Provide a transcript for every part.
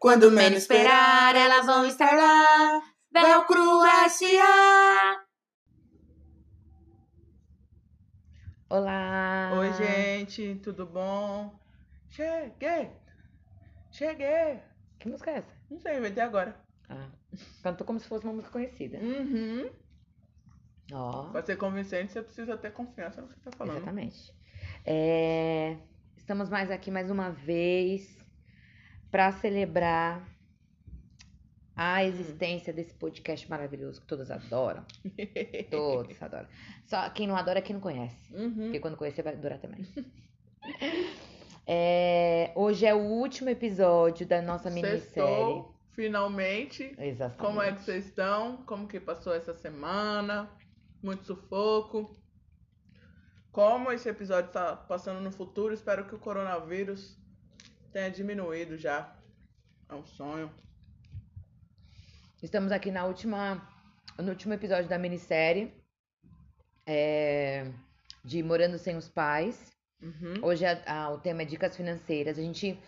Quando menos esperar, elas vão estar lá. Velcro S.A. Olá! Oi, gente, tudo bom? Cheguei! Cheguei! Que música é essa? Não sei, inventei agora. Ah, cantou como se fosse uma música conhecida. Uhum. Ó, Pra ser convincente, você precisa ter confiança no que você tá falando. exatamente. É, estamos mais aqui mais uma vez para celebrar a existência desse podcast maravilhoso que todos adoram. Todos adoram. Só quem não adora é quem não conhece. Uhum. Porque quando conhecer vai adorar também. É, hoje é o último episódio da nossa minissérie. Sextou, finalmente. Exatamente. Como é que vocês estão? Como que passou essa semana? Muito sufoco. Como esse episódio está passando no futuro, espero que o coronavírus tenha diminuído já. É um sonho. Estamos aqui na última, no último episódio da minissérie é, de Morando Sem os Pais. Uhum. Hoje a- a- o tema é dicas financeiras. A gente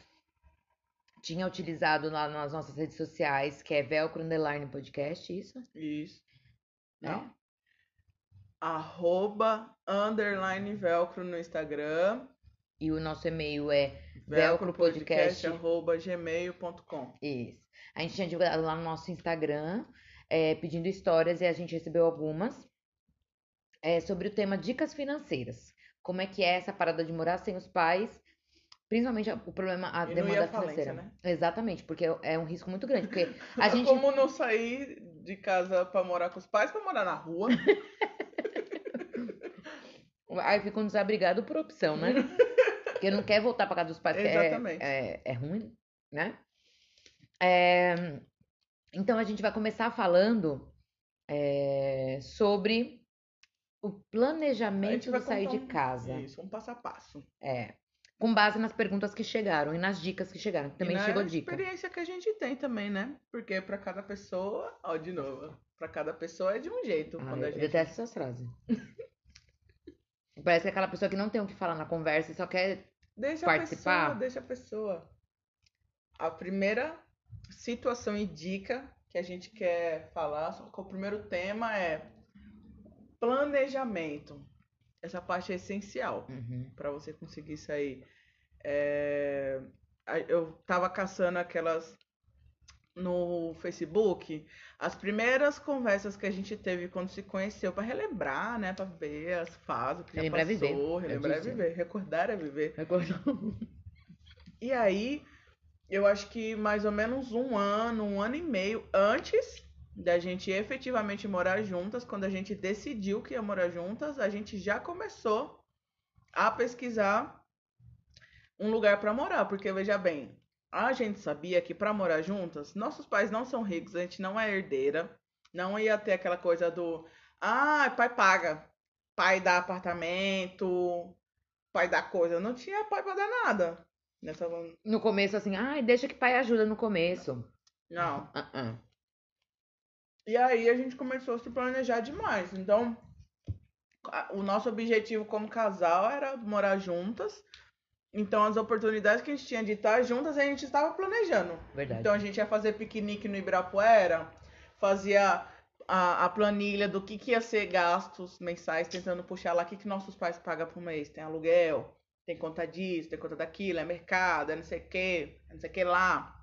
tinha utilizado lá nas nossas redes sociais, que é Velcro Underline Podcast, isso? Isso. Né? Não. Arroba underline velcro no Instagram. E o nosso e-mail é velcropodcast velcropodcast. arroba gmail.com. Isso. A gente tinha divulgado lá no nosso Instagram, é, pedindo histórias e a gente recebeu algumas é, sobre o tema dicas financeiras. Como é que é essa parada de morar sem os pais, principalmente o problema, a E demanda financeira. né? Exatamente, porque é um risco muito grande. Porque a gente. Como não sair de casa pra morar com os pais, pra morar na rua. Aí fica um desabrigado por opção, né? Porque não quer voltar pra casa dos pais, é, Exatamente. é, é ruim, né? É, então a gente vai começar falando é, sobre o A planejamento de sair de um- casa. Isso, um passo a passo. É. Com base nas perguntas que chegaram e nas dicas que chegaram. que Também e na chegou dica. experiência que a gente tem também, né? Porque pra cada pessoa, ó, de novo, pra cada pessoa é de um jeito. Ah, quando a eu gente... detesto essas frases. Parece que é aquela pessoa que não tem o que falar na conversa e só quer. Deixa participar. a pessoa, deixa a pessoa. A primeira situação e dica que a gente quer falar, o primeiro tema é planejamento. Essa parte é essencial Uhum. para você conseguir sair. É, Eu tava caçando aquelas no Facebook, as primeiras conversas que a gente teve quando se conheceu para relembrar, né, para ver as fases que já Relembrar é passou, viver, eu relembrar é viver, recordar é viver. E aí, eu acho que mais ou menos um ano, um ano e meio antes da gente efetivamente morar juntas, quando a gente decidiu que ia morar juntas, a gente já começou a pesquisar um lugar para morar, porque veja bem, a gente sabia que para morar juntas, nossos pais não são ricos, a gente não é herdeira, não ia ter aquela coisa do, ah, pai paga, pai dá apartamento, pai dá coisa, não tinha pai para dar nada. Nessa No começo, assim, ai, deixa que pai ajuda no começo. não. Ah, ah. E aí a gente começou a se planejar demais. Então, o nosso objetivo como casal era morar juntas. Então, as oportunidades que a gente tinha de estar juntas, a gente estava planejando. Verdade. Então, a gente ia fazer piquenique no Ibirapuera, fazia a, a planilha do que, que ia ser gastos mensais, tentando puxar lá o que, que nossos pais pagam por mês. Tem aluguel, tem conta disso, tem conta daquilo, é mercado, é não sei o que, é não sei o que lá.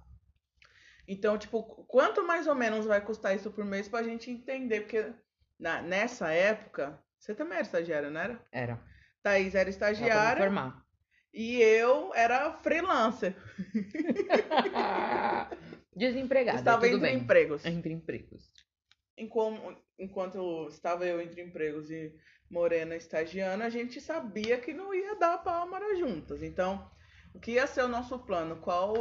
Então, tipo, quanto mais ou menos vai custar isso por mês pra gente entender? Porque na, nessa época, você também era estagiária, não era? Era. Thaís era estagiária formar. E eu era freelancer. Desempregada. Estava entre bem. empregos. Entre empregos. Enquanto, enquanto estava eu entre empregos e Morena estagiando, a gente sabia que não ia dar para morar juntas. Então, o que ia ser o nosso plano? Qual,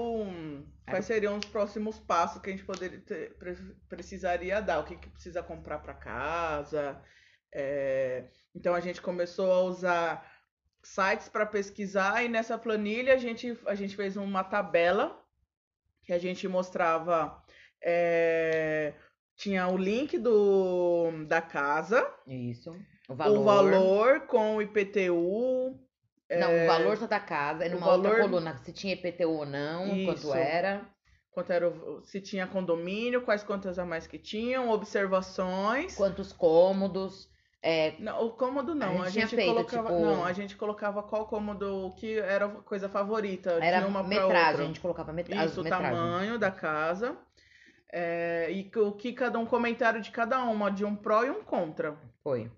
quais seriam os próximos passos que a gente poderia ter- pre- precisaria dar? O que, que precisa comprar para casa? É, então, a gente começou a usar sites para pesquisar e nessa planilha a gente, a gente fez uma tabela que a gente mostrava. é, tinha o link do, da casa, Isso. O valor. o valor com o IPTU. Não, é, o valor só da casa. E o numa outra valor- coluna, se tinha IPTU ou não, Isso. quanto era. quanto era se tinha condomínio, quais contas a mais que tinham, observações. Quantos cômodos. É, Não, o cômodo não, A a gente tinha gente, feito, colocava, tipo- não, a gente colocava qual cômodo, o que era a coisa favorita era de uma pra metragem, outra. a gente colocava met as Isso, o metragens. tamanho da casa. é, e o que cada um comentário de cada uma, de um pró e um contra. Foi.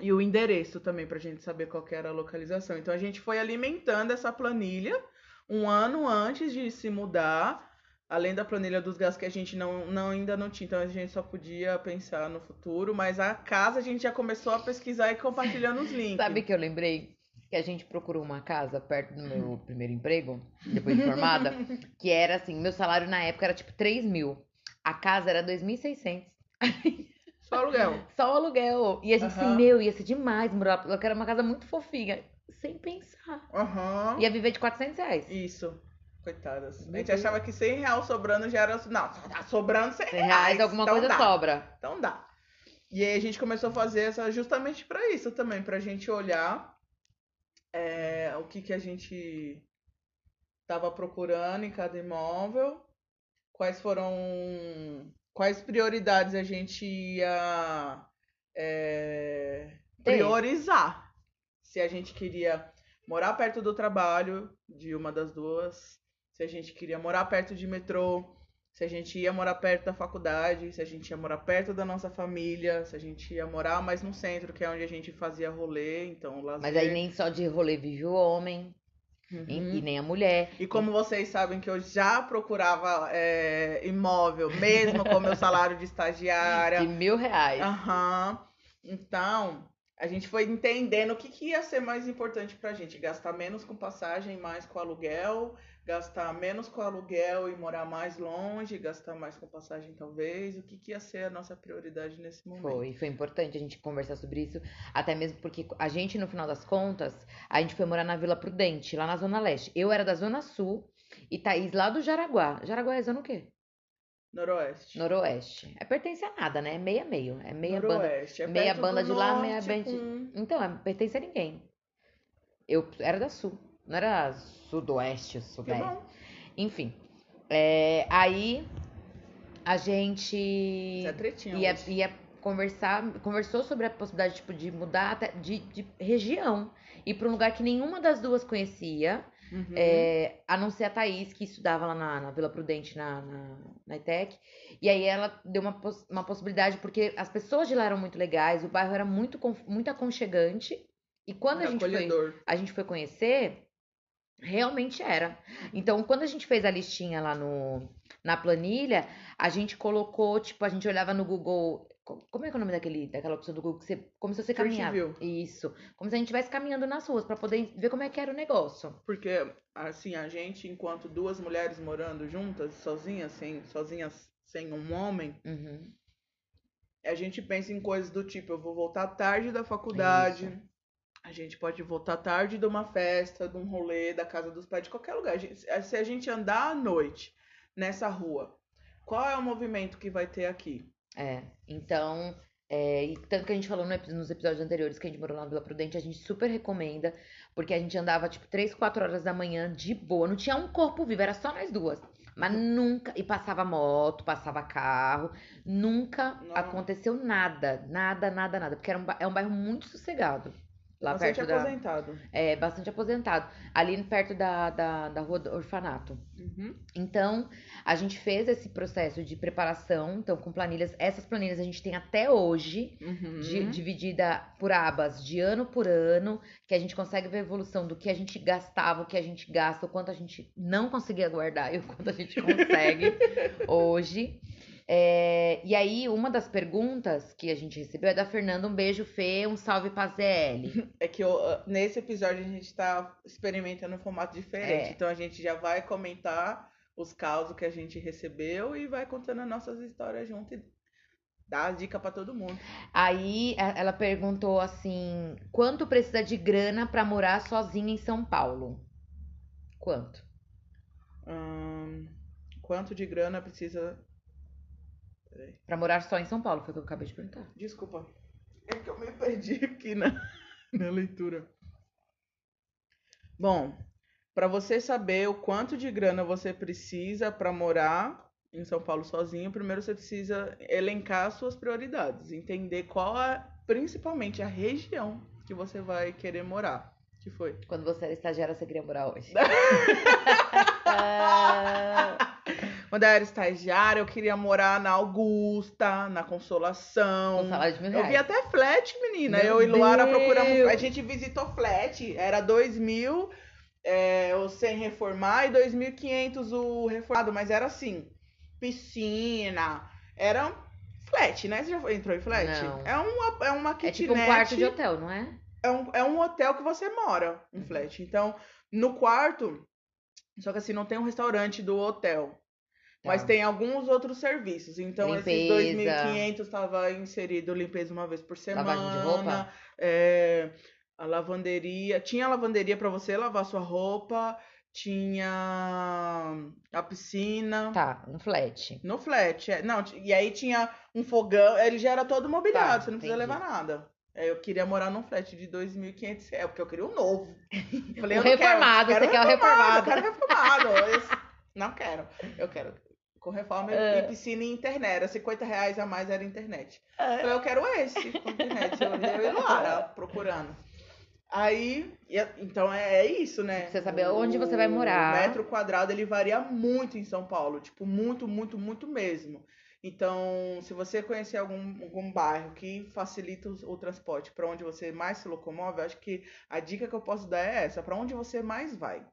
E o endereço também, pra gente saber qual era a localização. Então a gente foi alimentando essa planilha um ano antes de se mudar. Além da planilha dos gastos que a gente não, não ainda não tinha, então a gente só podia pensar no futuro, mas a casa a gente já começou a pesquisar e compartilhando os links. Sabe que eu lembrei? Que a gente procurou uma casa perto do meu primeiro emprego, depois de formada, que era assim, meu salário na época era tipo 3 mil. A casa era 2.600. Só aluguel. Só o aluguel. E a gente assim, Aham. meu, ia ser demais morar. Eu quero uma casa muito fofinha. Sem pensar. Aham. Ia viver de 400 reais. Isso. Coitadas. A gente Deus. achava que 100 reais sobrando já era. Não, tá sobrando 100 100 reais. reais, alguma então coisa dá. sobra. Então dá. E aí a gente começou a fazer essa justamente pra isso também, pra gente olhar é, o que, que a gente tava procurando em cada imóvel, quais foram. quais prioridades a gente ia é, priorizar. Se a gente queria morar perto do trabalho de uma das duas, se a gente queria morar perto de metrô, se a gente ia morar perto da faculdade, se a gente ia morar perto da nossa família, se a gente ia morar mais no centro, que é onde a gente fazia rolê, então lazer. Mas aí nem só de rolê vive o homem Uhum. e, e nem a mulher. E como vocês sabem que eu já procurava é, imóvel, mesmo com meu salário de estagiária. De mil reais. Aham. Então, a gente foi entendendo o que, que ia ser mais importante pra gente. Gastar menos com passagem, mais com aluguel. Gastar menos com aluguel e morar mais longe. Gastar mais com passagem, talvez. O que, que ia ser a nossa prioridade nesse momento. Foi, foi importante a gente conversar sobre isso, até mesmo porque a gente, no final das contas, a gente foi morar na Vila Prudente, lá na Zona Leste. Eu era da Zona Sul e Thaís lá do Jaraguá. Jaraguá é zona o quê? Noroeste. Noroeste. É pertence a nada, né? É meia meio. É meia banda. Noroeste. É meia banda de lá, meia banda de- com- Então, é, pertence a ninguém. Eu era da Sul, não era Sudoeste, Sudeste. Enfim. é, aí a gente Isso é tretinha ia, hoje. ia conversar, conversou sobre a possibilidade tipo, de mudar de, de região. Ir para um lugar que nenhuma das duas conhecia, Uhum. é, a não ser a Thaís, que estudava lá na, na Vila Prudente, na, na, na ITEC. E aí ela deu uma, poss- uma possibilidade, porque as pessoas de lá eram muito legais, o bairro era muito, muito aconchegante. E quando a gente, foi, a gente foi conhecer, realmente era. Então, quando a gente fez a listinha lá no, na planilha, a gente colocou, tipo, a gente olhava no Google. Co- Como é que é o nome daquele, daquela opção do Google? Que você, como se você caminhava. Isso. Como se a gente estivesse caminhando nas ruas pra poder ver como é que era o negócio. Porque, assim, a gente, enquanto duas mulheres morando juntas, sozinhas, sem, sozinhas, sem um homem, Uhum. a gente pensa em coisas do tipo, eu vou voltar tarde da faculdade, Isso. a gente pode voltar tarde de uma festa, de um rolê, da casa dos pais, de qualquer lugar. A gente- Se a gente andar à noite nessa rua, qual é o movimento que vai ter aqui? É, então, é, e tanto que a gente falou no nos episódios anteriores que a gente morou lá na Vila Prudente, a gente super recomenda, porque a gente andava tipo 3, 4 horas da manhã de boa, não tinha um corpo vivo, era só nós duas. Mas nunca, e passava moto, passava carro, nunca Não. aconteceu nada, nada, nada, nada, porque era um, é um bairro muito sossegado. Lá Bastante perto da. aposentado. É, bastante aposentado. Ali perto da, da, da rua do orfanato. Uhum. Então, a gente fez esse processo de preparação, então, com planilhas. Essas planilhas a gente tem até hoje, Uhum. di- dividida por abas de ano por ano, que a gente consegue ver a evolução do que a gente gastava, o que a gente gasta, o quanto a gente não conseguia guardar e o quanto a gente consegue hoje. É, e aí, uma das perguntas que a gente recebeu é da Fernanda. Um beijo, Fê. Um salve pra ZL. É que eu, ah, nesse episódio a gente tá experimentando um formato diferente. É. Então a gente já vai comentar os causos que a gente recebeu e vai contando as nossas histórias junto e dar as dicas pra todo mundo. Aí ela perguntou assim: quanto precisa de grana pra morar sozinha em São Paulo? Quanto? Ahn, quanto de grana precisa. Pra morar só em São Paulo, foi o que eu acabei de perguntar. Desculpa. É que eu me perdi aqui na, na leitura. Bom, Pra você saber o quanto de grana você precisa pra morar em São Paulo sozinho, primeiro você precisa elencar as suas prioridades, entender qual é principalmente a região que você vai querer morar. Que foi? Quando você era estagiária, você queria morar hoje. Quando eu era estagiária, eu queria morar na Augusta, na Consolação. Com salário de mil Eu vi reais. até flat, menina. Meu eu e Luara Deus! procuramos. A gente visitou flat. Era 2 mil é, o sem reformar e 2.500 o reformado. Mas era assim: piscina. Era flat, né? Você já entrou em flat? Não. É uma, é uma É kitnet. tipo um quarto de hotel, não é? é um, é um hotel que você mora, um flat. Então, no quarto, só que assim, não tem um restaurante do hotel. Tá. Mas tem alguns outros serviços. Então, Limpeza. esses 2.500 estava inserido limpeza uma vez por semana. Lavagem de roupa? é, a lavanderia. Tinha lavanderia para você lavar sua roupa. Tinha a piscina. Tá, um flat. No flat. é. Não, e aí tinha um fogão. Ele já era todo mobiliado, Tá, você não precisa entendi. levar nada. É, Eu queria morar num flat de 2.500 reais, porque eu queria um novo. Falei, O eu não reformado, quero, você quer o Eu reformado. quero reformado. Esse- Não quero. Eu quero com reforma É. e piscina e internet. Era 50 reais a mais era internet. Falei, eu quero esse com internet. Eu, eu e Lara procurando. Aí, então é, é isso, né? Precisa saber onde você vai morar. O metro quadrado, ele varia muito em São Paulo. Tipo, muito, muito, muito mesmo. Então, se você conhecer algum, algum bairro que facilita o, o transporte para onde você mais se locomove, eu acho que a dica que eu posso dar é essa. Para onde você mais vai.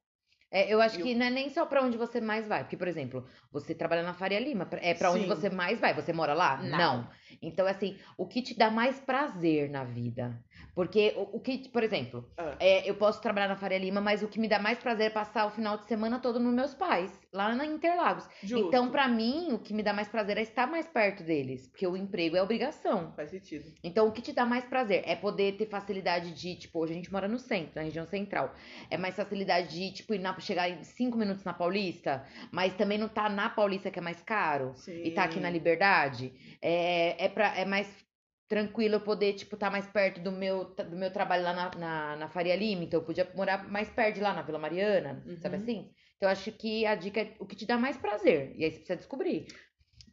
É, eu acho que não é nem só pra onde você mais vai. Porque, por exemplo, você trabalha na Faria Lima. É pra onde você mais vai. Você mora lá? Não. Então, assim, o que te dá mais prazer na vida? Porque o, o que, por exemplo, Ah. é, eu posso trabalhar na Faria Lima, mas o que me dá mais prazer é passar o final de semana todo nos meus pais, lá na Interlagos. Justo. Então, pra mim, o que me dá mais prazer é estar mais perto deles. Porque o emprego é obrigação. Faz sentido. Então, o que te dá mais prazer é poder ter facilidade de, tipo, hoje a gente mora no centro, na região central. É mais facilidade de, tipo, ir na, chegar em cinco minutos na Paulista, mas também não tá na Paulista que é mais caro Sim. e tá aqui na Liberdade. É, é, pra, é mais tranquilo eu poder, tipo, tá mais perto do meu, do meu trabalho lá na, na, na Faria Lima. Então, eu podia morar mais perto de lá, na Vila Mariana, sabe Uhum. assim? Então, eu acho que a dica é o que te dá mais prazer. E aí você precisa descobrir.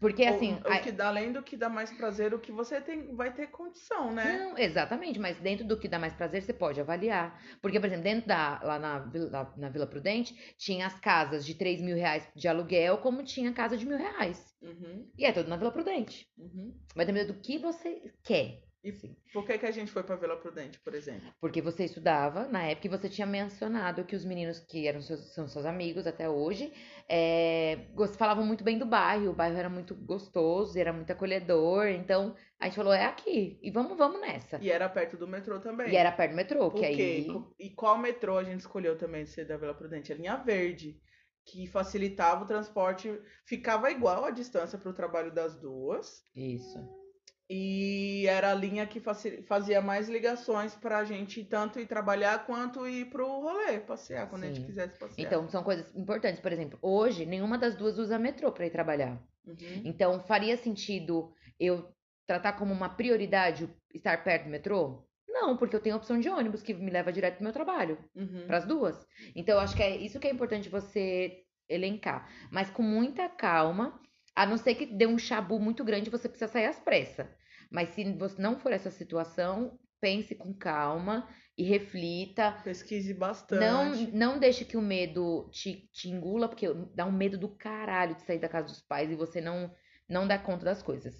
Porque, assim... o, o que dá, além do que dá mais prazer, o que você tem, vai ter condição, né? Não, exatamente, mas dentro do que dá mais prazer, você pode avaliar. Porque, por exemplo, dentro da, lá na, na Vila Prudente, tinha as casas de 3 mil reais de aluguel, como tinha casa de mil reais. Uhum, E é tudo na Vila Prudente. uhum. Vai depender do que você quer. E por que, que a gente foi pra Vila Prudente, por exemplo? Porque você estudava na época e você tinha mencionado que os meninos que eram seus, são seus amigos até hoje é, falavam muito bem do bairro. O bairro era muito gostoso, era muito acolhedor. Então a gente falou: é aqui. E vamos, vamos nessa. E era perto do metrô também. E era perto do metrô, Por que aí. E qual metrô a gente escolheu também de ser da Vila Prudente? A linha verde, que facilitava o transporte, ficava igual a distância para o trabalho das duas. Isso. E era a linha que fazia mais ligações pra gente tanto ir trabalhar quanto ir pro rolê, passear, quando a gente Sim. quisesse passear. Então, são coisas importantes. Por exemplo, hoje, nenhuma das duas usa metrô para ir trabalhar. Uhum. Então, faria sentido eu tratar como uma prioridade estar perto do metrô? Não, porque eu tenho a opção de ônibus que me leva direto pro meu trabalho, Uhum. para as duas. Então, eu acho que é isso que é importante você elencar, mas com muita calma, a não ser que dê um chabu muito grande, você precisa sair às pressas. Mas se você não for essa situação, pense com calma e reflita. Pesquise bastante. Não, não deixe que o medo te, te engula, porque dá um medo do caralho de sair da casa dos pais e você não, não dá conta das coisas.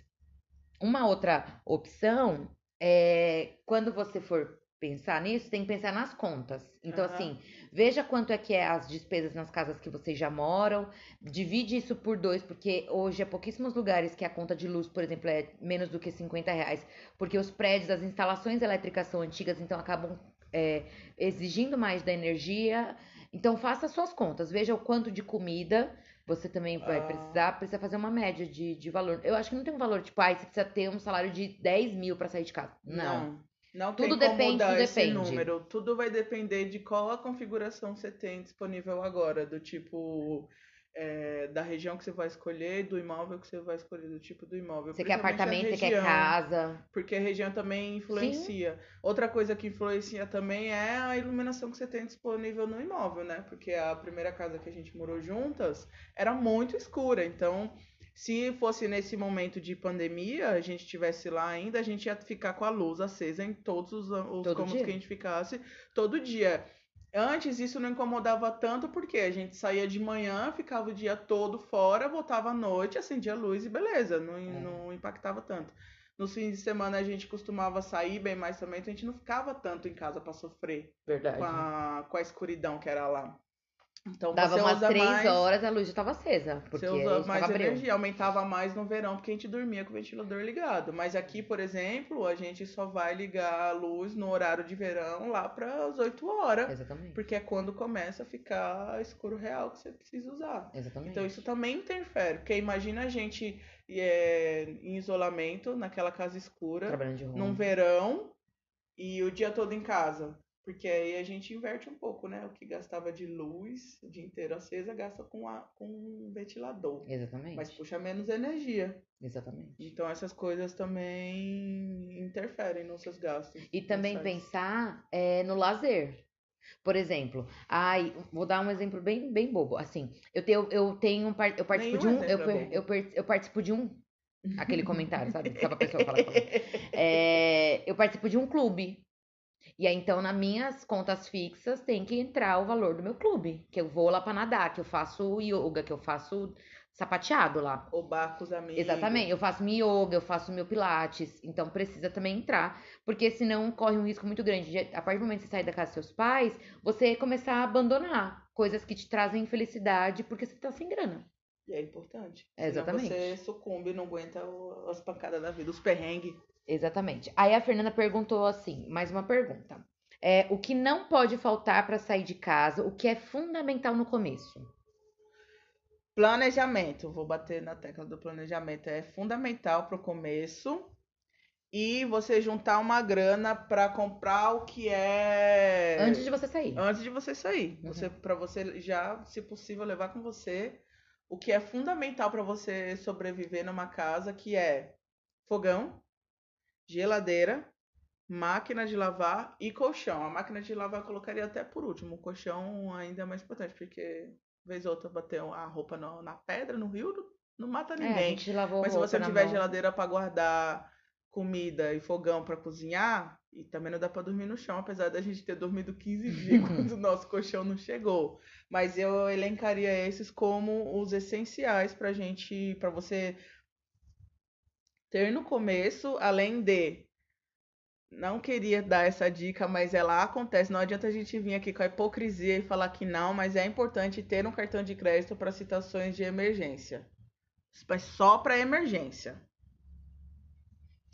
Uma outra opção é quando você for pensar nisso, tem que pensar nas contas. Então, Aham. assim, veja quanto é que é as despesas nas casas que vocês já moram, divide isso por dois, porque hoje é pouquíssimos lugares que a conta de luz, por exemplo, é menos do que 50 reais, porque os prédios, as instalações elétricas são antigas, então acabam é, exigindo mais da energia. Então, faça suas contas, veja o quanto de comida você também vai Ah. precisar, precisa fazer uma média de, de valor. Eu acho que não tem um valor tipo, ah, você precisa ter um salário de 10 mil pra sair de casa. Não. Não. Não Tudo tem como depende, esse número. Tudo vai depender de qual a configuração você tem disponível agora. Do tipo, é, da região que você vai escolher, do imóvel que você vai escolher, do tipo do imóvel. Você quer apartamento, você quer região, casa. Porque a região também influencia. Outra coisa que influencia também é a iluminação que você tem disponível no imóvel, né? Porque a primeira casa que a gente morou juntas era muito escura. Então, se fosse nesse momento de pandemia, a gente tivesse lá ainda, a gente ia ficar com a luz acesa em todos os, os Todo cômodos dia. que a gente ficasse todo dia. Antes isso não incomodava tanto porque a gente saía de manhã, ficava o dia todo fora, voltava à noite, acendia a luz e beleza, não, É. não impactava tanto. Nos fins de semana a gente costumava sair bem mais também, então a gente não ficava tanto em casa para sofrer Verdade. com a, com a escuridão que era lá. Então Dava umas três mais, horas, a luz já tava acesa. Porque você a usa gente mais breu. energia, aumentava mais no verão porque a gente dormia com o ventilador ligado. Mas aqui, por exemplo, a gente só vai ligar a luz no horário de verão lá para as 8 horas. Exatamente. Porque é quando começa a ficar escuro real que você precisa usar. Exatamente. Então isso também interfere, porque imagina a gente é, em isolamento, naquela casa escura, num verão e o dia todo em casa. Porque aí a gente inverte um pouco, né? O que gastava de luz o dia inteiro acesa, gasta com, a, com um ventilador. Exatamente. Mas puxa menos energia. Exatamente. Então essas coisas também interferem nos seus gastos. E também pensar é, no lazer. Por exemplo, ai, vou dar um exemplo bem, bem bobo. Assim, eu tenho, eu tenho, um eu participo Nenhum de um, eu, é eu, per- eu participo de um, aquele comentário, sabe? Só pra pessoa falar. É, eu participo de um clube. E aí, então, nas minhas contas fixas, tem que entrar o valor do meu clube. Que eu vou lá pra nadar, que eu faço yoga, que eu faço sapateado lá. O bar com os amigos. Exatamente, eu faço meu yoga, eu faço meu pilates, então precisa também entrar, porque senão corre um risco muito grande. de, A partir do momento que você sair da casa dos seus pais, você começar a abandonar coisas que te trazem felicidade porque você tá sem grana. E é importante. É, exatamente. Senão você sucumbe e não aguenta as pancadas da vida, os perrengues. Exatamente. Aí a Fernanda perguntou assim, mais uma pergunta. É, o que não pode faltar para sair de casa, o que é fundamental no começo? Planejamento. Vou bater na tecla do planejamento. É fundamental para o começo. E você juntar uma grana para comprar o que é. Antes de você sair. antes de você sair. Uhum. Você, para você já, se possível, levar com você o que é fundamental para você sobreviver numa casa, que é fogão, geladeira, máquina de lavar e colchão. A máquina de lavar eu colocaria até por último. O colchão ainda é mais importante, porque vez ou outra bater a roupa no- na pedra, no rio, não, não mata É, a ninguém. gente lavou Mas se você tiver mão. geladeira para guardar comida e fogão para cozinhar, e também não dá para dormir no chão, apesar da gente ter dormido 15 dias quando o nosso colchão não chegou. Mas eu elencaria esses como os essenciais pra gente, para você ter no começo, além de não queria dar essa dica, mas ela acontece. Não adianta a gente vir aqui com a hipocrisia e falar que não, mas é importante ter um cartão de crédito para situações de emergência. Só para emergência.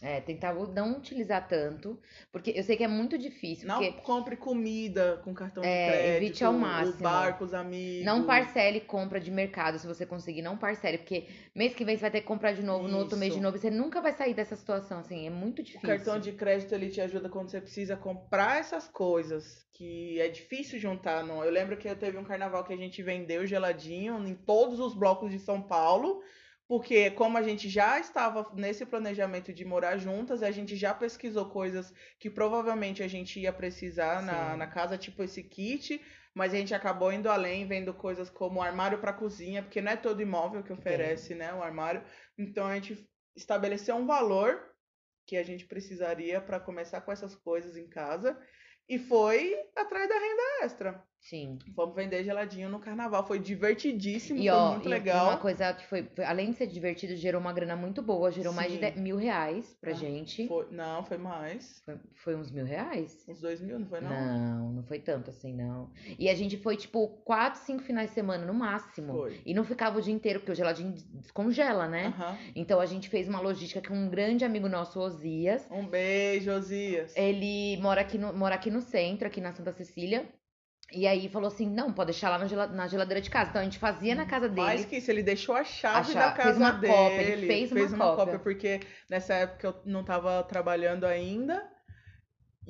É, tentar não utilizar tanto, porque eu sei que é muito difícil, Não porque compre comida com cartão de É, crédito. evite ao O máximo. bar com os amigos. não parcele compra de mercado, se você conseguir, não parcele, porque mês que vem você vai ter que comprar de novo, no outro mês de Isso. novo, e você nunca vai sair dessa situação, assim, é muito O difícil. cartão de crédito ele te ajuda quando você precisa comprar essas coisas que é difícil juntar. Não. Eu lembro que eu teve um carnaval que a gente vendeu geladinho em todos os blocos de São Paulo, porque como a gente já estava nesse planejamento de morar juntas, a gente já pesquisou coisas que provavelmente a gente ia precisar na, na casa, tipo esse kit, mas a gente acabou indo além, vendo coisas como armário para cozinha, porque não é todo imóvel que oferece, né, o armário. Então a gente estabeleceu um valor que a gente precisaria para começar com essas coisas em casa e foi atrás da renda extra. Sim. Vamos vender geladinho no carnaval, foi divertidíssimo, E foi ó, muito e legal. uma coisa que foi, foi- além de ser divertido, gerou uma grana muito boa, gerou mais de Sim. 10 mil reais pra Ah, gente. Foi- não, foi mais. Foi, foi uns mil reais? Uns dois mil, não foi não? Não, não foi tanto assim, não. E a gente foi, tipo, quatro, cinco finais de semana no máximo. Foi. E não ficava o dia inteiro, porque o geladinho descongela, né? Aham. Então a gente fez uma logística com um grande amigo nosso, Osias. Um beijo, Osias. Ele mora aqui no, mora aqui no centro, aqui na Santa Cecília. E aí falou assim: não, pode deixar lá na gela- na geladeira de casa. Então a gente fazia na casa dele. Mais que isso, ele deixou a chave A chave- da casa fez uma dele. cópia, ele fez uma cópia. porque nessa época eu não tava trabalhando ainda.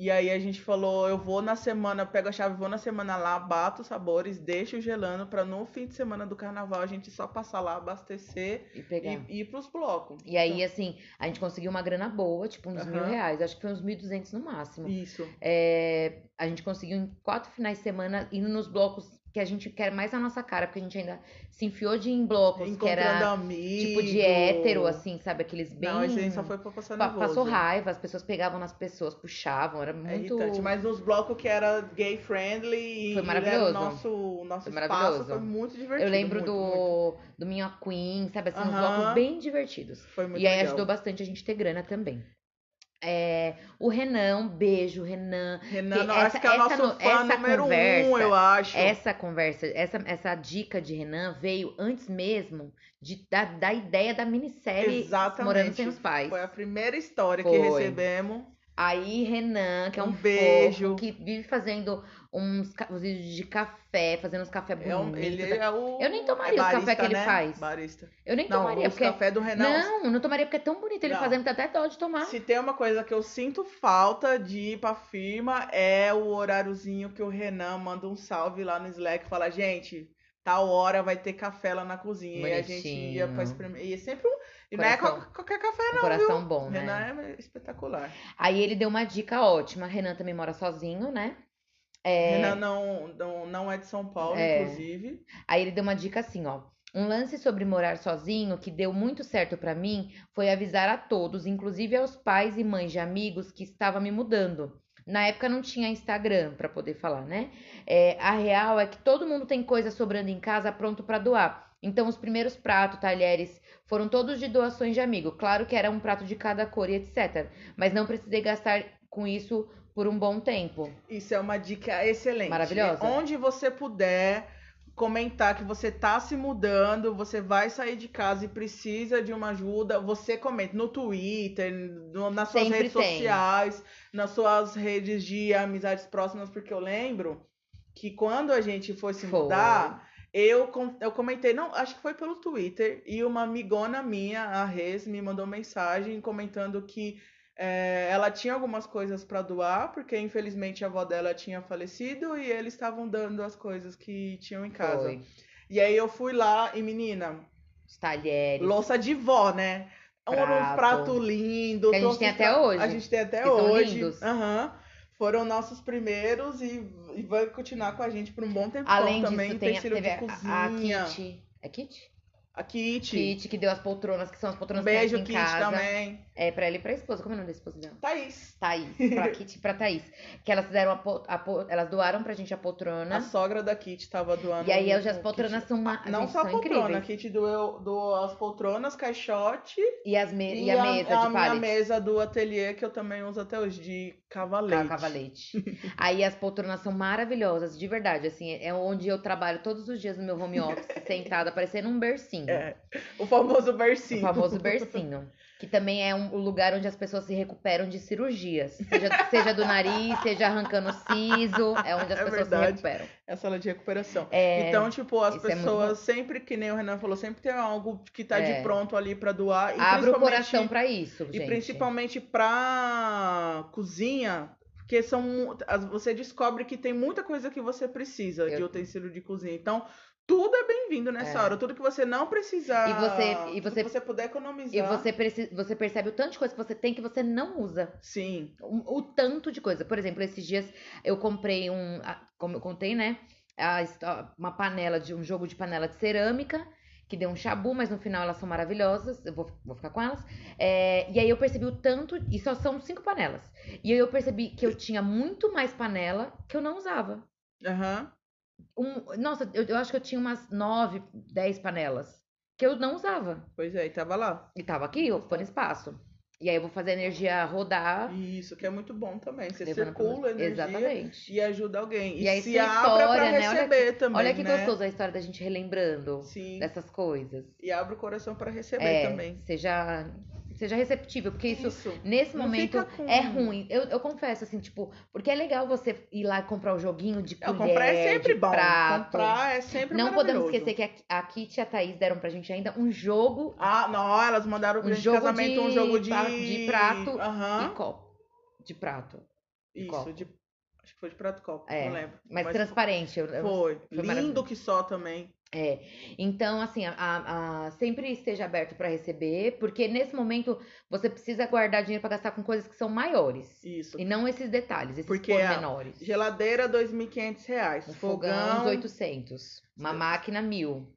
E aí a gente falou, eu vou na semana, pego a chave, vou na semana lá, bato os sabores, deixo gelando pra no fim de semana do carnaval a gente só passar lá, abastecer E pegar. e ir pros blocos. E aí, assim, a gente conseguiu uma grana boa, tipo uns mil Aham. reais. Acho que foi uns 1.200 no máximo. Isso. É, a gente conseguiu em quatro finais de semana indo nos blocos que a gente quer mais a nossa cara, porque a gente ainda se enfiou de em blocos que era amigos. tipo de hétero, assim, sabe? Aqueles bem. Não, esse aí só foi pra passar Pa- nervoso. Passou raiva, as pessoas pegavam nas pessoas, puxavam, era É muito. irritante, mas nos blocos que era gay friendly Foi e maravilhoso. nosso, nosso Foi espaço, maravilhoso. foi muito divertido. Eu lembro muito, do, muito. do Minha Queen, sabe? Assim, uns Aham. blocos bem divertidos. Foi muito E aí legal. ajudou bastante a gente ter grana também. É, o Renan, um beijo, Renan. Renan, que essa- acho que é o nosso no- fã número conversa- um, eu acho. Essa conversa, essa, essa dica de Renan veio antes mesmo de, da, da ideia da minissérie Exatamente. Morando Sem os Pais. Foi a primeira história que Foi. recebemos. Aí, Renan, que é um, Um beijo. fofo, que vive fazendo uns, vídeos de café, fazendo uns café É um- bonitos. ele é o. Eu nem tomaria é os café barista, que ele né? faz. Barista. Eu nem Não, tomaria, os porque... café do Renan. Não, não tomaria porque é tão bonito ele Não. fazendo que até dó de tomar. Se tem uma coisa que eu sinto falta de ir pra firma é o horáriozinho que o Renan manda um salve lá no Slack e fala, gente, tal hora vai ter café lá na cozinha. E a gente ia pra Bonitinho. experimentar. E é sempre um. E não é qualquer café, Um não. coração viu? bom, né? Renan é espetacular. Aí ele deu uma dica ótima. Renan também mora sozinho, né? É, Renan não, não, não é de São Paulo, É. inclusive. Aí ele deu uma dica assim, ó. Um lance sobre morar sozinho que deu muito certo pra mim foi avisar a todos, inclusive aos pais e mães de amigos que estava me mudando. Na época não tinha Instagram pra poder falar, né? É, a real é que todo mundo tem coisa sobrando em casa pronto pra doar. Então os primeiros pratos, talheres, foram todos de doações de amigo. Claro que era um prato de cada cor e etc. Mas não precisei gastar com isso por um bom tempo. Isso é uma dica excelente. Maravilhosa. Onde você puder comentar que você tá se mudando, você vai sair de casa e precisa de uma ajuda, você comenta no Twitter, no- nas suas Sempre redes tem. sociais, nas suas redes de amizades próximas, porque eu lembro que quando a gente foi se Foi. mudar, eu, eu comentei, não, acho que foi pelo Twitter, e uma amigona minha, a Rez, me mandou mensagem comentando que é, ela tinha algumas coisas para doar, porque infelizmente a avó dela tinha falecido e eles estavam dando as coisas que tinham em casa. Foi. E aí eu fui lá e, menina, Os talheres. louça de vó, né? Um Prato. prato lindo. Que a gente tem até pra- hoje, A gente tem até que hoje. Aham. Foram nossos primeiros e, e vai continuar com a gente por um bom tempo Além também. disso, tem, utensílio teve de a, cozinha. a Kit. É Kit? A Kit. Kit, que deu as poltronas, que são as Um poltronas que tem beijo, aqui em Kit, casa. também. É, pra ela e pra esposa. Como é o nome da esposa dela? Thaís. Thaís. Pra Kit e pra Thaís. Que elas fizeram a, a Elas doaram pra gente a poltrona. A sogra da Kit tava doando. e aí um- hoje as um poltronas kit. são uma. Não gente, só a poltrona, a incríveis. Kit doou, doou as poltronas, caixote E, as me... e, e a, mesa a de minha pallet. mesa do ateliê que eu também uso até hoje, de cavalete. Ca- Cavalete. Aí as poltronas são maravilhosas, de verdade. Assim, é onde eu trabalho todos os dias no meu home office, sentada, parecendo um bercinho. É, o famoso O bercinho. famoso bercinho. Que também é um lugar onde as pessoas se recuperam de cirurgias. Seja, seja do nariz, seja arrancando siso. É onde as É pessoas se verdade. recuperam. É a sala de recuperação. É, Então, tipo, as é pessoas sempre, que nem o Renan falou, sempre tem algo que tá É. de pronto ali pra doar. E abre o coração pra isso, E gente. principalmente pra cozinha, porque são você descobre que tem muita coisa que você precisa de Eu- utensílio de cozinha. Então, tudo é bem-vindo nessa É. hora. Tudo que você não precisar. E você- e tudo você- que você puder economizar. E você, preci- você percebe o tanto de coisa que você tem que você não usa. Sim. O, o tanto de coisa. Por exemplo, esses dias eu comprei um. Como eu contei, né? a uma panela de um jogo de panela de cerâmica. Que deu um chabu, mas no final elas são maravilhosas. Eu vou, vou ficar com elas. É, e aí eu percebi o tanto. E só são cinco panelas. E aí eu percebi que eu tinha muito mais panela que eu não usava. Aham. Um- nossa, eu, eu acho que eu tinha umas nove, dez panelas que eu não usava. Pois é, e tava lá. E tava aqui, ocupando espaço. E aí eu vou fazer a energia rodar. Isso, que é muito bom também. Você circula a energia Exatamente. e ajuda alguém. E, E aí se pra história, né? Olha receber também. Olha que né? gostoso a história da gente relembrando Sim. dessas coisas. E abre o coração pra receber É, também. seja, seja receptível, porque isso, nesse Não momento é ruim. Eu, eu confesso, assim, tipo, porque é legal você ir lá e comprar o joguinho de colher, comprar é sempre bom. prato. Comprar é sempre Não podemos esquecer que a, a Kit e a Thaís deram pra gente ainda um jogo Ah, não, elas mandaram Um jogo casamento um de jogo de, de prato Aham. e copo de prato. Isso, copo. de. Acho que foi de prato copo, É, não lembro. Mas, Mas transparente. eu- Foi. foi Lindo que só também. É, então assim, a- a- sempre esteja aberto para receber, porque nesse momento você precisa guardar dinheiro para gastar com coisas que são maiores Isso. e não esses detalhes, esses Porque pormenores. Geladeira, 2.500 reais. Um fogão, fogão, uns 800. Uma máquina, mil.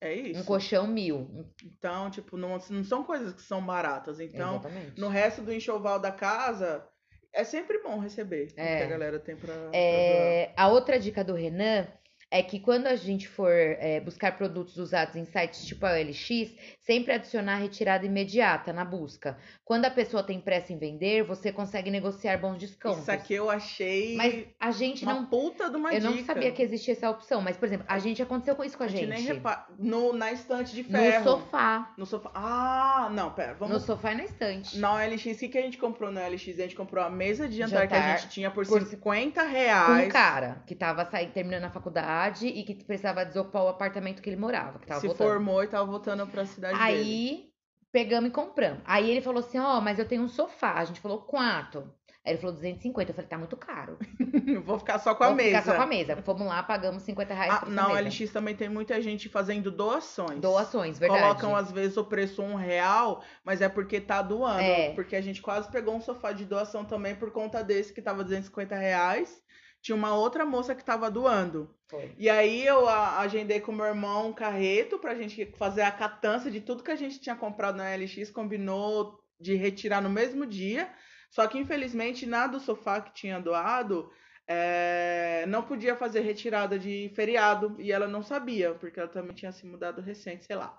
é isso. Um colchão, mil. Então, tipo, não, não são coisas que são baratas. Então, Exatamente. no resto do enxoval da casa, é sempre bom receber o É. que a galera tem pra, pra doar. É, a outra dica do Renan é que quando a gente for é, buscar produtos usados em sites tipo a OLX, sempre adicionar retirada imediata na busca. Quando a pessoa tem pressa em vender, você consegue negociar bons descontos. Isso aqui eu achei Mas a gente uma não. puta de uma Eu não dica. sabia que existia essa opção, mas, por exemplo, a gente aconteceu com isso com a A gente gente. nem repara. No, na estante de No ferro. sofá. No sofá. Ah, não, pera. No Vamos. sofá e na estante. Na OLX, o que, que a gente comprou na OLX? A gente comprou a mesa de jantar, que a Jantar gente tinha por, por- 50 Com reais. um cara que tava saindo, terminando a faculdade e que precisava desocupar o apartamento que ele morava, que tava se voltando. formou e tava voltando pra cidade dele. Aí pegamos e compramos. Aí ele falou assim: Ó, mas eu tenho um sofá. A gente falou quanto? Aí ele falou 250. Eu falei: tá muito caro. Vou ficar só com a Vou mesa. ficar só com a mesa. Fomos lá, pagamos 50 reais Ah, na mesa. OLX também tem muita gente fazendo doações. Doações, verdade. Colocam às vezes o preço um real, mas é porque tá doando. É. Porque a gente quase pegou um sofá de doação também por conta desse que tava 250 reais. Tinha uma outra moça que tava doando. Foi. E aí eu a- agendei com meu irmão um carreto pra gente fazer a catança de tudo que a gente tinha comprado na LX, combinou de retirar no mesmo dia. Só que infelizmente na do sofá que tinha doado, é, não podia fazer retirada de feriado e ela não sabia, porque ela também tinha se mudado recente, sei lá.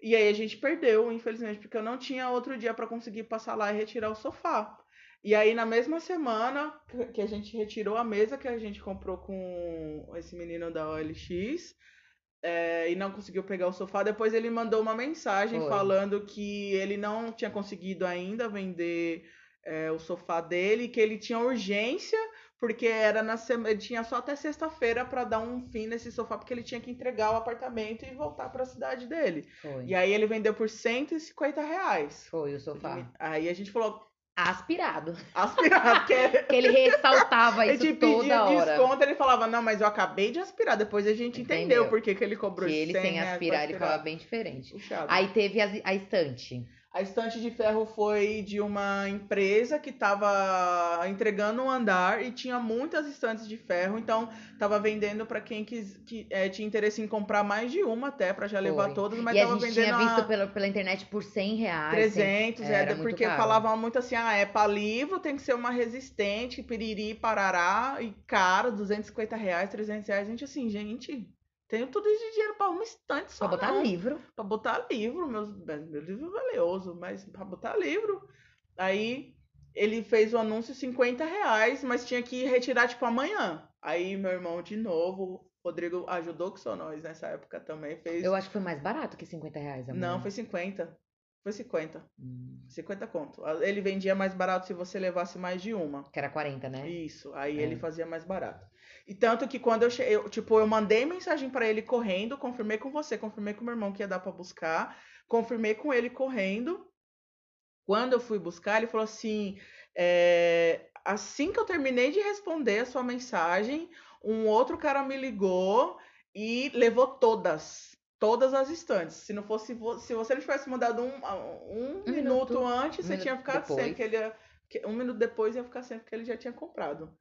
E aí a gente perdeu, infelizmente, porque eu não tinha outro dia pra conseguir passar lá e retirar o sofá. E aí, na mesma semana que- a gente retirou a mesa que a gente comprou com esse menino da OLX é, e não conseguiu pegar o sofá, depois ele mandou uma mensagem Foi. falando que ele não tinha conseguido ainda vender é, o sofá dele, que ele tinha urgência, porque era na semana, tinha só até sexta-feira para dar um fim nesse sofá, porque ele tinha que entregar o apartamento e voltar para a cidade dele. Foi. E aí ele vendeu por 150 reais. Foi o sofá. Aí a gente falou, Aspirado. aspirado, que é Que ele ressaltava a isso pedia toda hora. desconto, ele falava, não, mas eu acabei de aspirar. Depois a gente entendeu, Entendeu. por que, que ele cobrou Que ele 100 sem reais pra aspirar, ele falava bem diferente. Puxado. Aí teve a, a estante. A estante de ferro foi de uma empresa que estava entregando um andar e tinha muitas estantes de ferro, então estava vendendo para quem quis, que, eh, tinha interesse em comprar mais de uma até, para já levar Foi. todas, mas a estava vendendo tinha visto a pela, pela internet por 100 reais. 300, cem- é, era muito porque falavam muito assim, ah, é para livro, tem que ser uma resistente, piriri, parará, e caro, 250 reais, 300 reais. Gente, assim, gente, tenho tudo isso de dinheiro para uma estante só Pra botar não. livro. Pra botar livro, meus, meu livro é valioso, mas pra botar livro. Aí ele fez o anúncio 50 reais, mas tinha que retirar tipo amanhã. Aí meu irmão de novo, Rodrigo ajudou que só nós nessa época também fez. Eu acho que foi mais barato que 50 reais. a Não, foi 50. Foi 50. Hum, 50 conto. Ele vendia mais barato se você levasse mais de uma. que era 40, né? Isso, aí É. ele fazia mais barato. E tanto que quando eu cheguei, eu, tipo, eu mandei mensagem pra ele correndo, confirmei com você, confirmei com meu irmão que ia dar pra buscar, confirmei com ele correndo. Quando eu fui buscar, ele falou assim: é, assim que eu terminei de responder a sua mensagem, um outro cara me ligou e levou todas. Todas as estantes. Se não fosse se você não tivesse mandado um, um, Um minuto, minuto, antes, um você tinha minuto ficado sem, depois. que ele um minuto depois ia ficar sem porque ele já tinha comprado.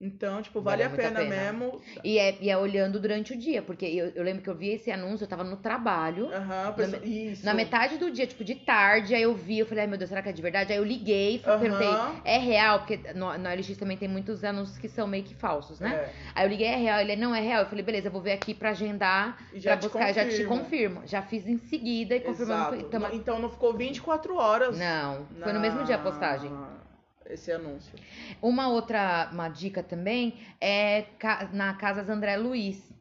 Então, tipo, vale Vale a muito a pena, pena. mesmo. E é, e é olhando durante o dia, porque eu, eu lembro que eu vi esse anúncio, eu tava no trabalho. Aham, pessoa- isso. Na metade do dia, tipo, de tarde, aí eu vi, eu falei, ai meu Deus, será que é de verdade? Aí eu liguei, Aham. perguntei, é real? Porque no, no LX também tem muitos anúncios que são meio que falsos, né? É, Aí eu liguei, é real? Ele, não, é real. Eu falei, beleza, eu vou ver aqui pra agendar, e pra buscar, já te confirmo. Já fiz em seguida e confirmamos. Exato. Tamo- Então não ficou 24 horas. Não, foi no mesmo dia a postagem. Esse anúncio. Uma outra uma dica também é na Casas André Luiz,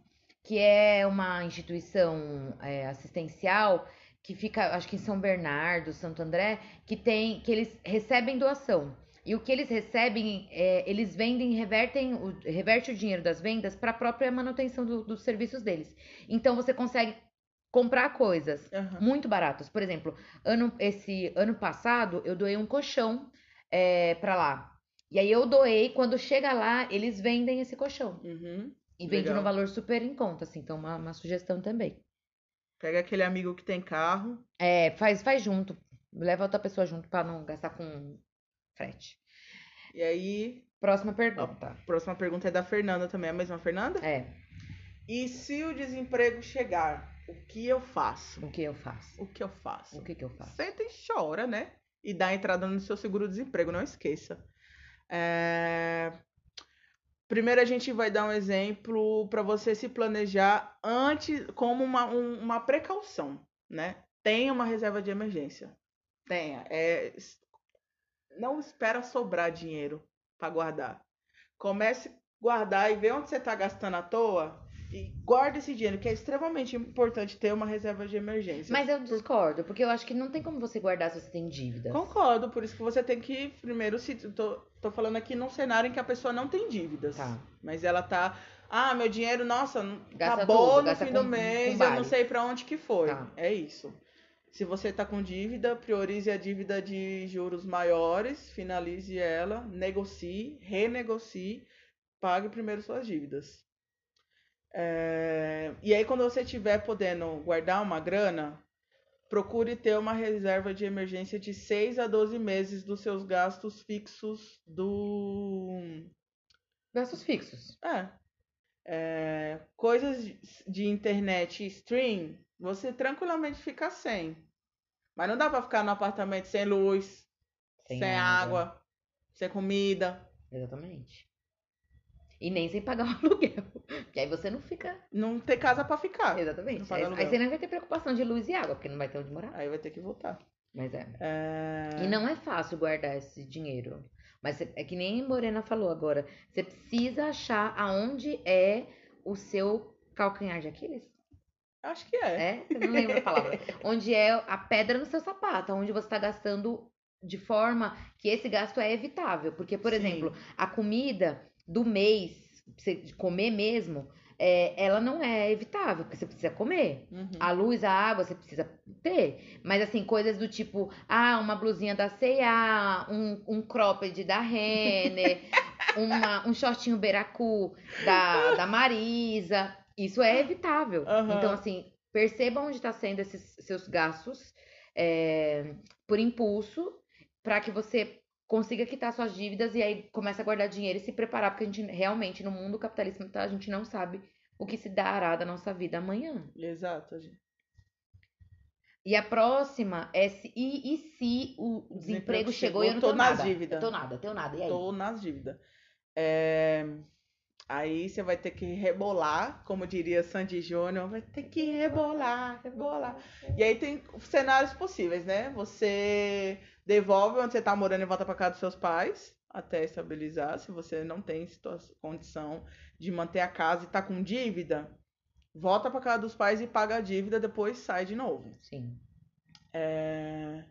que é uma instituição é, assistencial que fica, acho que em São Bernardo, Santo André, que tem, que eles recebem doação. E o que eles recebem, é, eles vendem, revertem, o, reverte o dinheiro das vendas para a própria manutenção do- dos serviços deles. Então você consegue comprar coisas Aham. muito baratos. Por exemplo, ano, esse ano passado eu doei um colchão é, para lá. E aí eu doei, quando chega lá, eles vendem esse colchão. Uhum. E vende Legal. no valor super em conta, assim. Então, uma, uma sugestão também. Pega aquele amigo que tem carro. É, faz, faz junto. Leva outra pessoa junto pra não gastar com frete. E aí, Próxima pergunta. a próxima pergunta é da Fernanda também. A mesma Fernanda? É, E se o desemprego chegar, o que eu faço? o que eu faço? O que eu faço? O que que eu faço? Senta e chora, né? E dá entrada no seu seguro-desemprego, não esqueça. É, Primeiro a gente vai dar um exemplo para você se planejar antes, como uma, um- uma precaução, né? Tenha uma reserva de emergência. Tenha. É... Não espera sobrar dinheiro para guardar. Comece a guardar e ver onde você está gastando à toa e guarde esse dinheiro, que é extremamente importante ter uma reserva de emergência. Mas eu discordo, porque eu acho que não tem como você guardar se você tem dívidas. Concordo, por isso que você tem que primeiro se tô, tô falando aqui num cenário em que a pessoa não tem dívidas, Tá. mas ela tá, ah, meu dinheiro, nossa, Gasta acabou tudo, no fim com- do mês, eu não sei pra onde que foi. Tá. É isso. Se você tá com dívida, priorize a dívida de juros maiores, finalize ela, negocie, renegocie, pague primeiro suas dívidas. É, E aí, quando você estiver podendo guardar uma grana, procure ter uma reserva de emergência de 6 a 12 meses dos seus gastos fixos do. Gastos fixos. É. É, Coisas de- internet e stream, você tranquilamente fica sem. Mas não dá pra ficar no apartamento sem luz, sem, água. sem comida. Exatamente. E nem sem pagar o aluguel. Porque aí você não fica. Não ter casa pra ficar. Exatamente. Aí, aí você nem vai ter preocupação de luz e água, porque não vai ter onde morar. Aí vai ter que voltar. Mas é. É, E não é fácil guardar esse dinheiro. Mas é é que nem Morena falou agora. Você precisa achar aonde é o seu calcanhar de Aquiles. Acho que é. É? Eu não lembro a palavra. onde é a pedra no seu sapato, onde você está gastando de forma que esse gasto é evitável. Porque, por Sim. exemplo, a comida do mês, você comer mesmo, é, ela não é evitável, porque você precisa comer. Uhum. A luz, a água, você precisa ter. Mas, assim, coisas do tipo, ah, uma blusinha da C&A, um, um cropped da Renner, uma, um shortinho beiracu da, da Marisa. Isso é evitável. Aham. Então, assim, perceba onde está sendo esses seus gastos é, por impulso, para que você consiga quitar suas dívidas e aí comece a guardar dinheiro e se preparar, porque a gente realmente, no mundo capitalista, tá, a gente não sabe o que se dará da nossa vida amanhã. Exato. gente. E a próxima é se, e, e se o desemprego, Desemprego chegou, e eu não chegou, tô, tô nas nada. dívidas. Eu tô nada, tenho nada. E aí? Tô nas dívidas. É, Aí você vai ter que rebolar, como diria Sandy Júnior, vai ter que rebolar, rebolar. E aí tem cenários possíveis, né? Você devolve onde você tá morando e volta pra casa dos seus pais, até estabilizar. Se você não tem situa- condição de manter a casa e tá com dívida, volta pra casa dos pais e paga a dívida, depois sai de novo. Sim. É,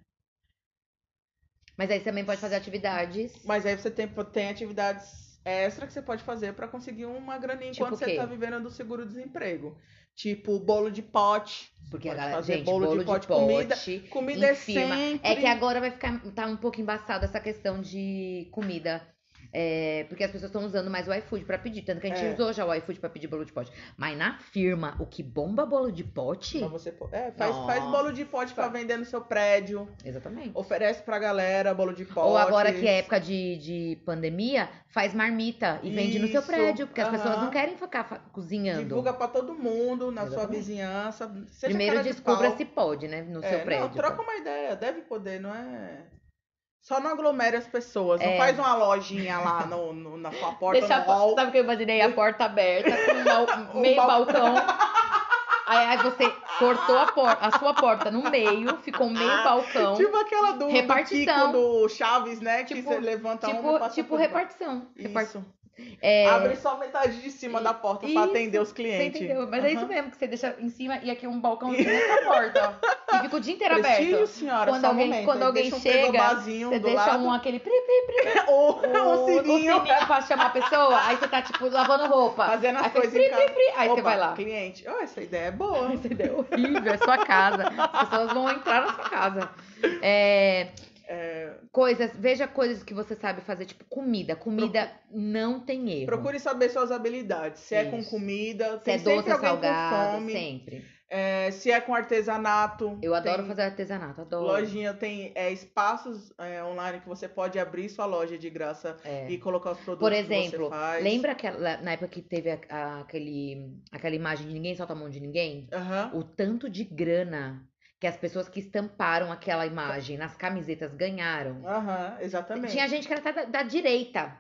Mas aí você também pode fazer atividades. Mas aí você tem, tem atividades extra que você pode fazer pra conseguir uma graninha Tipo enquanto você tá vivendo do seguro-desemprego. Tipo bolo de pote. Porque a galera, fazer gente, bolo de pote, comida- Comida em é sempre. É que agora vai ficar tá um pouco embaçada essa questão de comida. É, porque as pessoas estão usando mais o iFood pra pedir. Tanto que a gente É. usou já o iFood pra pedir bolo de pote. Mas na firma, o que bomba bolo de pote? Você, é, faz, faz bolo de pote pra vender no seu prédio. Exatamente. Oferece pra galera bolo de pote. Ou agora que é época de, de pandemia, faz marmita e vende no seu Isso, prédio. Porque as pessoas não querem ficar cozinhando. Divulga pra todo mundo, na sua Exatamente. vizinhança. Seja Primeiro de descubra pau. se pode, né? No É, seu prédio. Não, troca uma ideia, deve poder, não é. Só não aglomere as pessoas. Não É. faz uma lojinha lá no, no- na sua porta Deixa no a, hall. sabe o que eu imaginei? A porta aberta, com um meio bal- balcão. Aí, aí você cortou a, a sua porta no meio, ficou meio balcão. Tipo aquela do, do Repartição. Kiko do Chaves, né? Que Tipo- você levanta uma e tipo passa tipo repartição. Repar- Isso. É, Abre só metade de cima da porta pra atender os Você clientes. entendeu? Mas é isso mesmo, que você deixa em cima e aqui um balcãozinho nessa porta. ó. E fica o dia inteiro Prestígio, aberto. senhora, Quando só um alguém- momento. quando alguém um chega, frigobarzinho Você do deixa lado. um aquele pri, pri, pri, Ou o, um o sininho. sininho pra chamar a pessoa. Aí você tá, tipo, lavando roupa. Fazendo as aí coisas pri, pri, pri, Aí você Opa, vai lá. cliente. Oh, essa ideia é boa. Essa ideia é horrível, é sua casa. As pessoas vão entrar na sua casa. É, É, Coisas, veja coisas que você sabe fazer, tipo comida. Comida não tem erro. Procure saber suas habilidades. Se é com Isso. comida, Se tem é doce, é salgado, com fome. sempre. É, se é com artesanato. Eu adoro fazer artesanato, adoro. Lojinha tem é, espaços é, online que você pode abrir sua loja de graça É. e colocar os produtos Por que exemplo, você faz. lembra aquela, na época que teve a- a- aquele, aquela imagem de ninguém solta a mão de ninguém? Aham. O tanto de grana que as pessoas que estamparam aquela imagem nas camisetas ganharam. Aham, exatamente. Tinha gente que era da, da direita.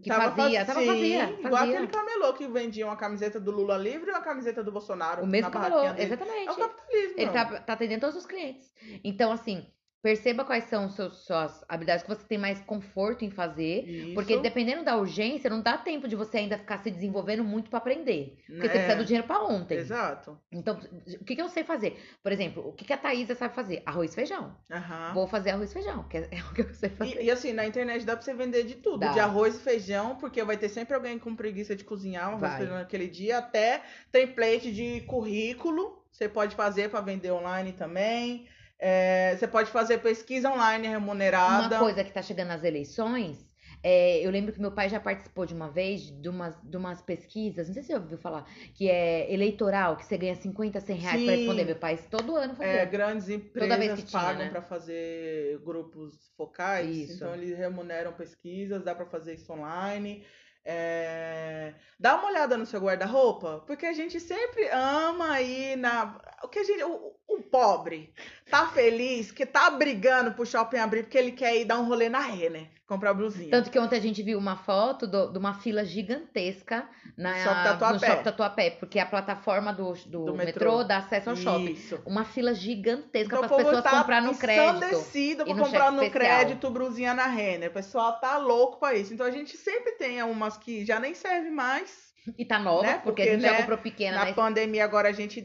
que Tava fazia, faz- tava sim, fazia, Igual fazia. aquele camelô que vendia uma camiseta do Lula livre e uma camiseta do Bolsonaro. O mesmo camelô, exatamente. É o capitalismo. Ele tá, tá atendendo todos os clientes. Então, assim, perceba quais são os seus, suas habilidades que você tem mais conforto em fazer. Isso. Porque dependendo da urgência, não dá tempo de você ainda ficar se desenvolvendo muito pra aprender. Porque você É, precisa do dinheiro pra ontem. Exato. Então, o que, que eu sei fazer? Por exemplo, o que, que a Thaísa sabe fazer? Arroz e feijão. Aham. Vou fazer arroz e feijão, que é, é o que eu sei fazer. E, e assim, na internet dá pra você vender de tudo. Dá. De arroz e feijão, porque vai ter sempre alguém com preguiça de cozinhar um arroz e feijão naquele dia. Até template de currículo. Você pode fazer pra vender online também. É, você pode fazer pesquisa online remunerada. Uma coisa que tá chegando nas eleições, é, eu lembro que meu pai já participou de uma vez de umas, de umas pesquisas, não sei se você ouviu falar, que é eleitoral, que você ganha 50, 100 reais Sim. responder. Meu pai todo ano fazia. É, grandes empresas pagam né? pra fazer grupos focais, Isso. então eles remuneram pesquisas, dá pra fazer isso online. É, Dá uma olhada no seu guarda-roupa, porque a gente sempre ama ir na. O que a gente. O, o pobre tá feliz que tá brigando pro shopping abrir porque ele quer ir dar um rolê na Renner, comprar blusinha. Tanto que ontem a gente viu uma foto do- de uma fila gigantesca na, Shopping Tatuapé. no Shopping Tatuapé, porque a plataforma do, do, Do metrô. metrô. dá acesso ao shopping. Isso. Uma fila gigantesca Então, para as pessoas tá comprar no crédito. ensandecido pra comprar no especial. crédito brusinha na Renner. O pessoal tá louco pra isso. Então a gente sempre tem umas que já nem serve mais. E tá nova, Né? porque, Porque, a gente já né, comprou pequena. Na né? pandemia agora a gente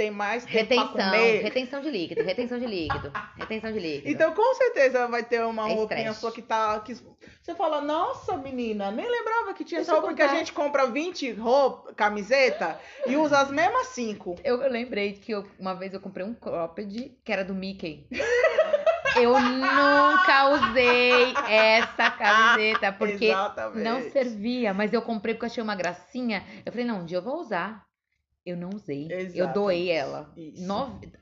tem mais Retenção, retenção de líquido, retenção de líquido, retenção de líquido. Então com certeza vai ter uma É roupinha sua que tá... Que... Você fala, nossa menina, nem lembrava que tinha Deixa roupa. Porque a gente compra 20 roupa, camiseta e usa as mesmas 5. Eu, eu lembrei que eu- uma vez eu comprei um cropped que era do Mickey. Eu nunca usei essa camiseta, porque Exatamente. não servia, mas eu comprei porque achei uma gracinha. Eu falei, não, um dia eu vou usar. Eu não usei. Eu Exatamente. doei ela.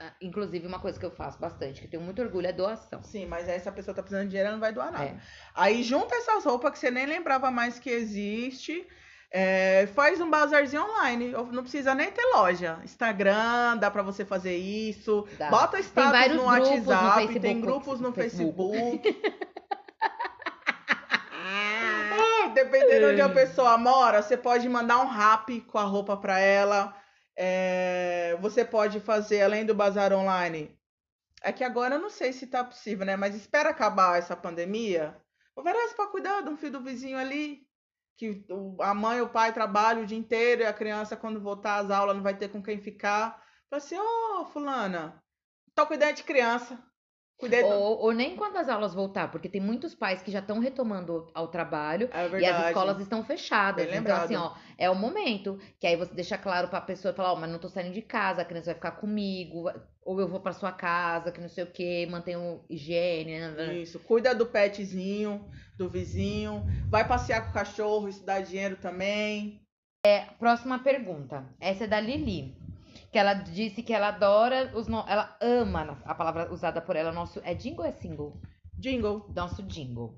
Ah, Inclusive, uma coisa que eu faço bastante, que eu tenho muito orgulho, é doação. Sim, mas aí essa pessoa tá precisando de dinheiro, ela não vai doar nada. É. Aí junta essas roupas que você nem lembrava mais que existe. é, faz um bazarzinho online. Não precisa nem ter loja. Instagram, dá pra você fazer isso. Dá. Bota status no no WhatsApp, Facebook. tem grupos no Facebook. Facebook. Dependendo de onde a pessoa mora, você pode mandar um rap com a roupa pra ela. É, você pode fazer, além do bazar online. É que agora eu não sei se tá possível, né? Mas espera acabar essa pandemia. Oferece pra cuidar de um filho do vizinho ali. Que o- a mãe e o pai trabalham o dia inteiro e a criança, quando voltar às aulas, não vai ter com quem ficar. Fala assim, ô, fulana, tô cuidando de criança. Cuidei do... Ou, ou nem quando as aulas voltar, porque tem muitos pais que já estão retomando ao trabalho É e as escolas estão fechadas. Bem Então, assim, ó, é o momento que aí você deixa claro pra pessoa falar, ó, mas não tô saindo de casa, a criança vai ficar comigo, ou eu vou pra sua casa, que não sei o que, mantenho higiene. né, né. Isso, cuida do petzinho, do vizinho. Vai passear com o cachorro, isso dá dinheiro também. Próxima pergunta. Essa é da Lili. Que ela disse que ela adora os no... ela ama a palavra usada por ela, nosso é jingle ou é single? Jingle. Nosso jingle.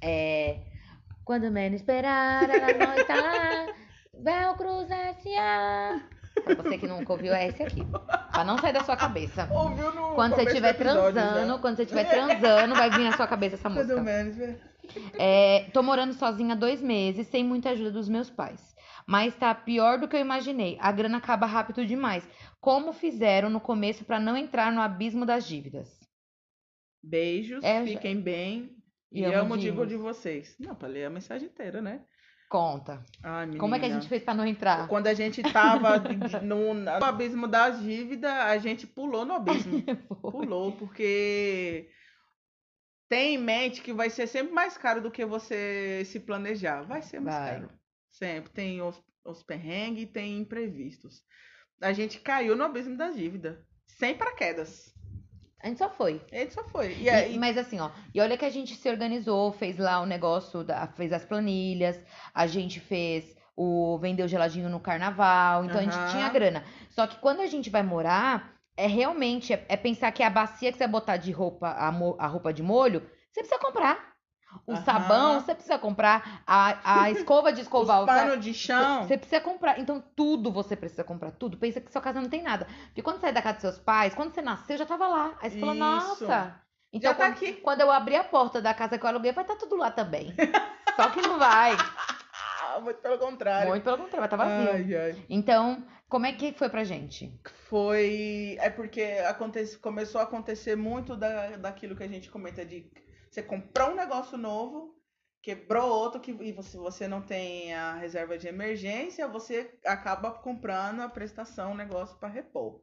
É quando menos esperar, ela não está lá. Velcruz S.A. Pra você que nunca ouviu, é esse aqui. Pra não sair da sua cabeça. Ouviu no Quando você estiver episódio, transando, quando você estiver transando, vai vir na sua cabeça essa Mais ou música. menos, né? É, tô morando sozinha há dois meses, sem muita ajuda dos meus pais. Mas tá pior do que eu imaginei. A grana acaba rápido demais. Como fizeram no começo pra não entrar no abismo das dívidas? Beijos, É, fiquem bem. E E, amo amo o digo de vocês. Não, pra ler a mensagem inteira, né? Conta. Ai. Como é que a gente fez pra não entrar? Quando a gente tava no, no abismo das dívidas, a gente pulou no abismo. Pulou, porque tem em mente que vai ser sempre mais caro do que você se planejar. Vai ser mais Vai. caro. Sempre. Tem os, os perrengues e tem imprevistos. A gente caiu no abismo das dívidas. Sem paraquedas. A gente só foi. A gente só foi. E E- aí, mas assim, ó, e olha que a gente se organizou, fez lá o negócio, da, fez as planilhas, a gente fez o vendeu geladinho no carnaval, então a Aham. gente tinha grana. Só que quando a gente vai morar, é realmente é, é pensar que a bacia que você vai botar de roupa, a, mo- a roupa de molho, você precisa comprar. O Aham. sabão, você precisa comprar. A, a escova de escovar os o sa- panos de chão. você precisa comprar. Então, tudo você precisa comprar. Tudo. Pensa que sua casa não tem nada. Porque quando você sai da casa dos seus pais, quando você nasceu, já tava lá. Aí você falou, nossa. Então, Já tá quando, aqui. quando eu abrir a porta da casa que eu aluguei, vai estar tudo lá também. Só que não vai. Muito pelo contrário. Muito pelo contrário, vai estar vazio. Ai, ai. Então, como é que foi pra gente? Foi. É porque acontece, começou a acontecer muito da, daquilo que a gente comenta de você comprar um negócio novo, quebrou outro, que, e você, você não tem a reserva de emergência, você acaba comprando a prestação, o negócio para repor.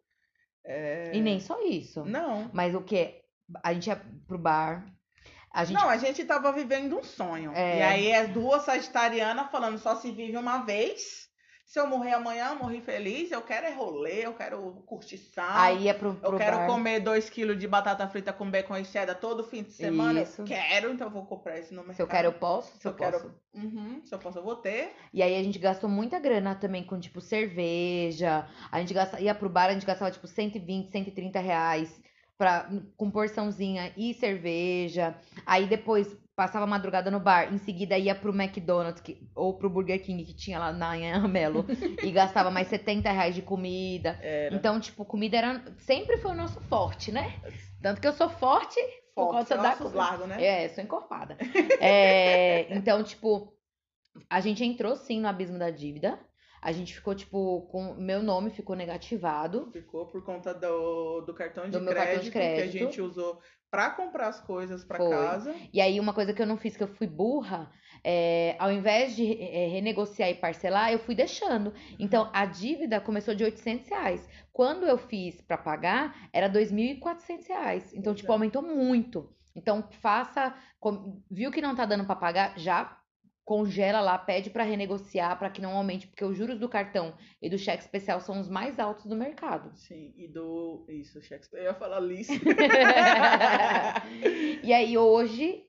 É, E nem só isso. Não. Mas o que? A gente ia pro bar. A gente Não, a gente tava vivendo um sonho. É. E aí as duas sagitarianas falando só se vive uma vez. Se eu morrer amanhã, eu morri feliz. Eu quero é rolê, eu quero curtição. aí ia pro, pro Eu quero bar. comer 2 kg de batata frita com bacon e cheddar todo fim de semana. Isso. Eu quero, então eu vou comprar isso no mercado. Se eu quero, eu posso. Se, Se eu, eu quero- posso. Uhum, se eu posso, eu vou ter. E aí a gente gastou muita grana também com, tipo, cerveja. A gente gasta, ia pro bar, a gente gastava, tipo, 120, 130 reais pra, com porçãozinha e cerveja. Aí depois passava a madrugada no bar. Em seguida ia pro McDonald's que- ou pro Burger King que tinha lá na Anhamelo. e gastava mais 70 reais de comida. Era Então, tipo, comida era, sempre foi o nosso forte, né? Tanto que eu sou forte por forte, causa da comida. largos, né? É, sou encorpada. É, então, tipo, a gente entrou sim no abismo da dívida. A gente ficou, tipo, com. Meu nome ficou negativado. Ficou por conta do, do cartão de, Do crédito, cartão de que a crédito. gente usou pra comprar as coisas pra Foi. casa. E aí, uma coisa que eu não fiz, que eu fui burra, é, ao invés de é, renegociar e parcelar, eu fui deixando. Então, a dívida começou de 800 reais. Quando eu fiz pra pagar, era 2.400 reais. Então, tipo, é. aumentou muito. Então, faça. Viu que não tá dando pra pagar? Já congela lá, pede pra renegociar pra que não aumente, porque os juros do cartão e do cheque especial são os mais altos do mercado. Sim, e do. Isso, Shakespeare. Eu ia falar Lice. e aí hoje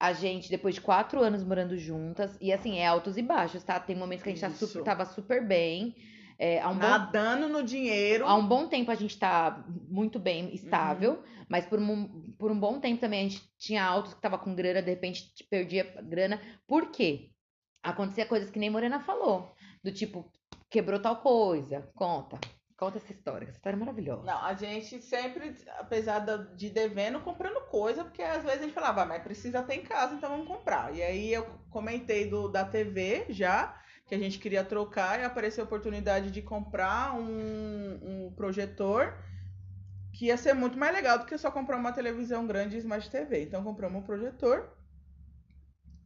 a gente, depois de quatro anos morando juntas, e assim, é altos e baixos, tá? Tem momentos que a gente tá super, tava super bem. É, há, um bom, Nadando no dinheiro. há um bom tempo a gente tá muito bem, estável, Uhum. mas por um, por um bom tempo também a gente tinha altos que tava com grana, de repente perdia grana. Por quê? Acontecia coisas que nem Morena falou. Do tipo, quebrou tal coisa. Conta. Conta essa história. Essa história é maravilhosa. Não, a gente sempre, apesar de devendo, comprando coisa, porque às vezes a gente falava, "Ah, mas precisa ter em casa, então vamos comprar. E aí eu comentei do, da TV já, que a gente queria trocar, e apareceu a oportunidade de comprar um, um projetor, que ia ser muito mais legal do que só comprar uma televisão grande e Smart TV. Então compramos um projetor.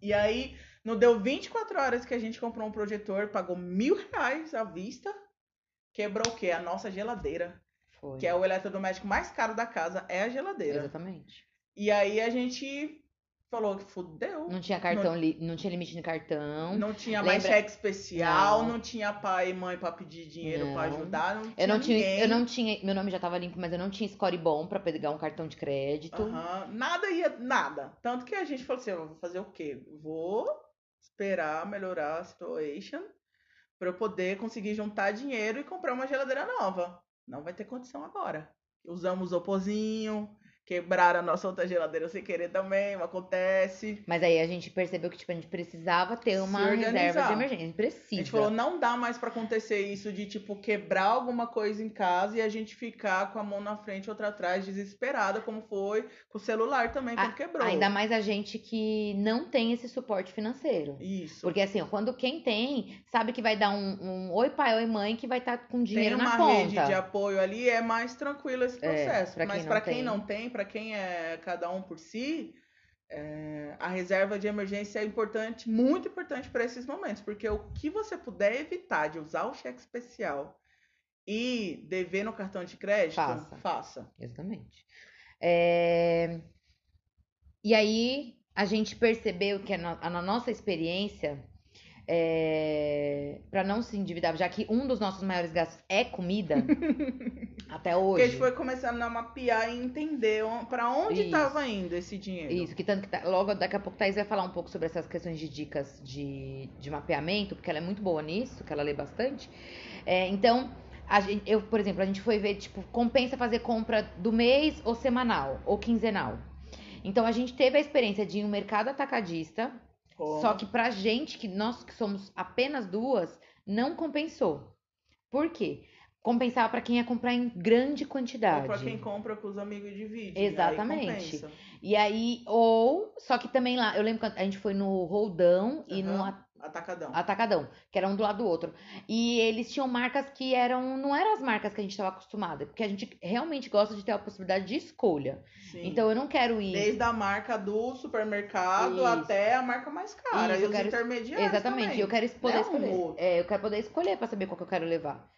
E aí, não deu 24 horas que a gente comprou um projetor, pagou mil reais à vista. Quebrou o quê? A nossa geladeira. Foi. Que é o eletrodoméstico mais caro da casa, é a geladeira. Exatamente. E aí a gente falou que fudeu. Não tinha cartão, li- não tinha limite de cartão. Não tinha mais Lembra- cheque especial, Não. não, tinha pai e mãe pra pedir dinheiro pra Não. ajudar, não Eu não tinha, eu não tinha, meu nome já tava limpo, mas eu não tinha score bom pra pegar um cartão de crédito. Nada ia, nada. Tanto que a gente falou assim, vou fazer o quê? Vou esperar melhorar a situation pra eu poder conseguir juntar dinheiro e comprar uma geladeira nova. Não vai ter condição agora. Usamos o opozinho, quebraram a nossa outra geladeira sem querer também, acontece. Mas aí a gente percebeu que tipo, a gente precisava ter uma reserva de emergência. A gente precisa. A gente falou, não dá mais pra acontecer isso de, tipo, quebrar alguma coisa em casa e a gente ficar com a mão na frente e outra atrás, desesperada, como foi com o celular também, quando quebrou. Ainda mais a gente que não tem esse suporte financeiro. Isso. Porque assim, quando quem tem, sabe que vai dar um, um oi pai, oi mãe, que vai estar com dinheiro Tem uma na rede conta. de apoio ali, é mais tranquilo esse É, processo. pra quem Mas pra quem não tem, pra quem é cada um por si, é, a reserva de emergência é importante, muito importante para esses momentos, porque o que você puder evitar de usar o cheque especial e dever no cartão de crédito, Faça. faça. Exatamente. É, E aí a gente percebeu que na nossa experiência é, para não se endividar, já que um dos nossos maiores gastos é comida, até Porque a hoje. gente foi começando a mapear e entender pra onde Isso. tava indo esse dinheiro. Isso, que tanto que tá- logo daqui a pouco Thaís vai falar um pouco sobre essas questões de dicas de, de mapeamento, porque ela é muito boa nisso, que ela lê bastante. É, então, gente, eu, por exemplo, a gente foi ver, tipo, compensa fazer compra do mês ou semanal, ou quinzenal. Então a gente teve a experiência de ir no mercado atacadista, Como? só que pra gente, que nós que somos apenas duas, não compensou. Por quê? Compensava pra quem ia comprar em grande Ou quantidade. pra quem compra com os amigos e divide. Exatamente. Aí. E aí, ou, só que também lá, eu lembro que a gente foi no Roldão e no Atacadão. Atacadão, que era um do lado do outro. E eles tinham marcas que eram, não eram as marcas que a gente estava acostumada, porque a gente realmente gosta de ter a possibilidade de escolha. Sim. Então eu não quero ir. Desde a marca do supermercado Isso. até a marca mais cara. Isso, e eu os quero- intermediários Exatamente, também. eu quero es- poder é um escolher. outro. É, eu quero poder escolher para saber qual que eu quero levar.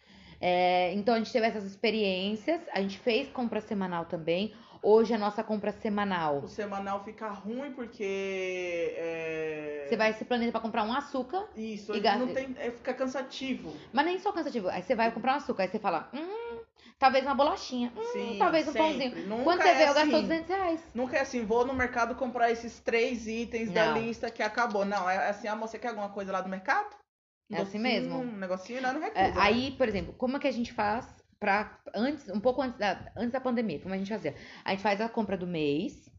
É, então a gente teve essas experiências, a gente fez compra semanal também. Hoje a nossa compra semanal. O semanal fica ruim porque. é, Você vai se planejar para comprar um açúcar, Isso, e gasta- não tem. é, fica cansativo. mas nem só cansativo. Aí você vai comprar um açúcar, aí você fala, hum, talvez uma bolachinha, hum, Sim, talvez um sempre. pãozinho. Nunca Quando você é vê, eu gastou assim. 200 reais. Nunca é assim, vou no mercado comprar esses três itens da Não. lista que acabou. Não, é assim, ah, você quer alguma coisa lá do mercado? É assim mesmo. Um negocinho, não, não recusa. É, né? aí, por exemplo, como é que a gente faz pra. Antes, um pouco antes da, antes da pandemia, como a gente fazia? A gente faz a compra do mês,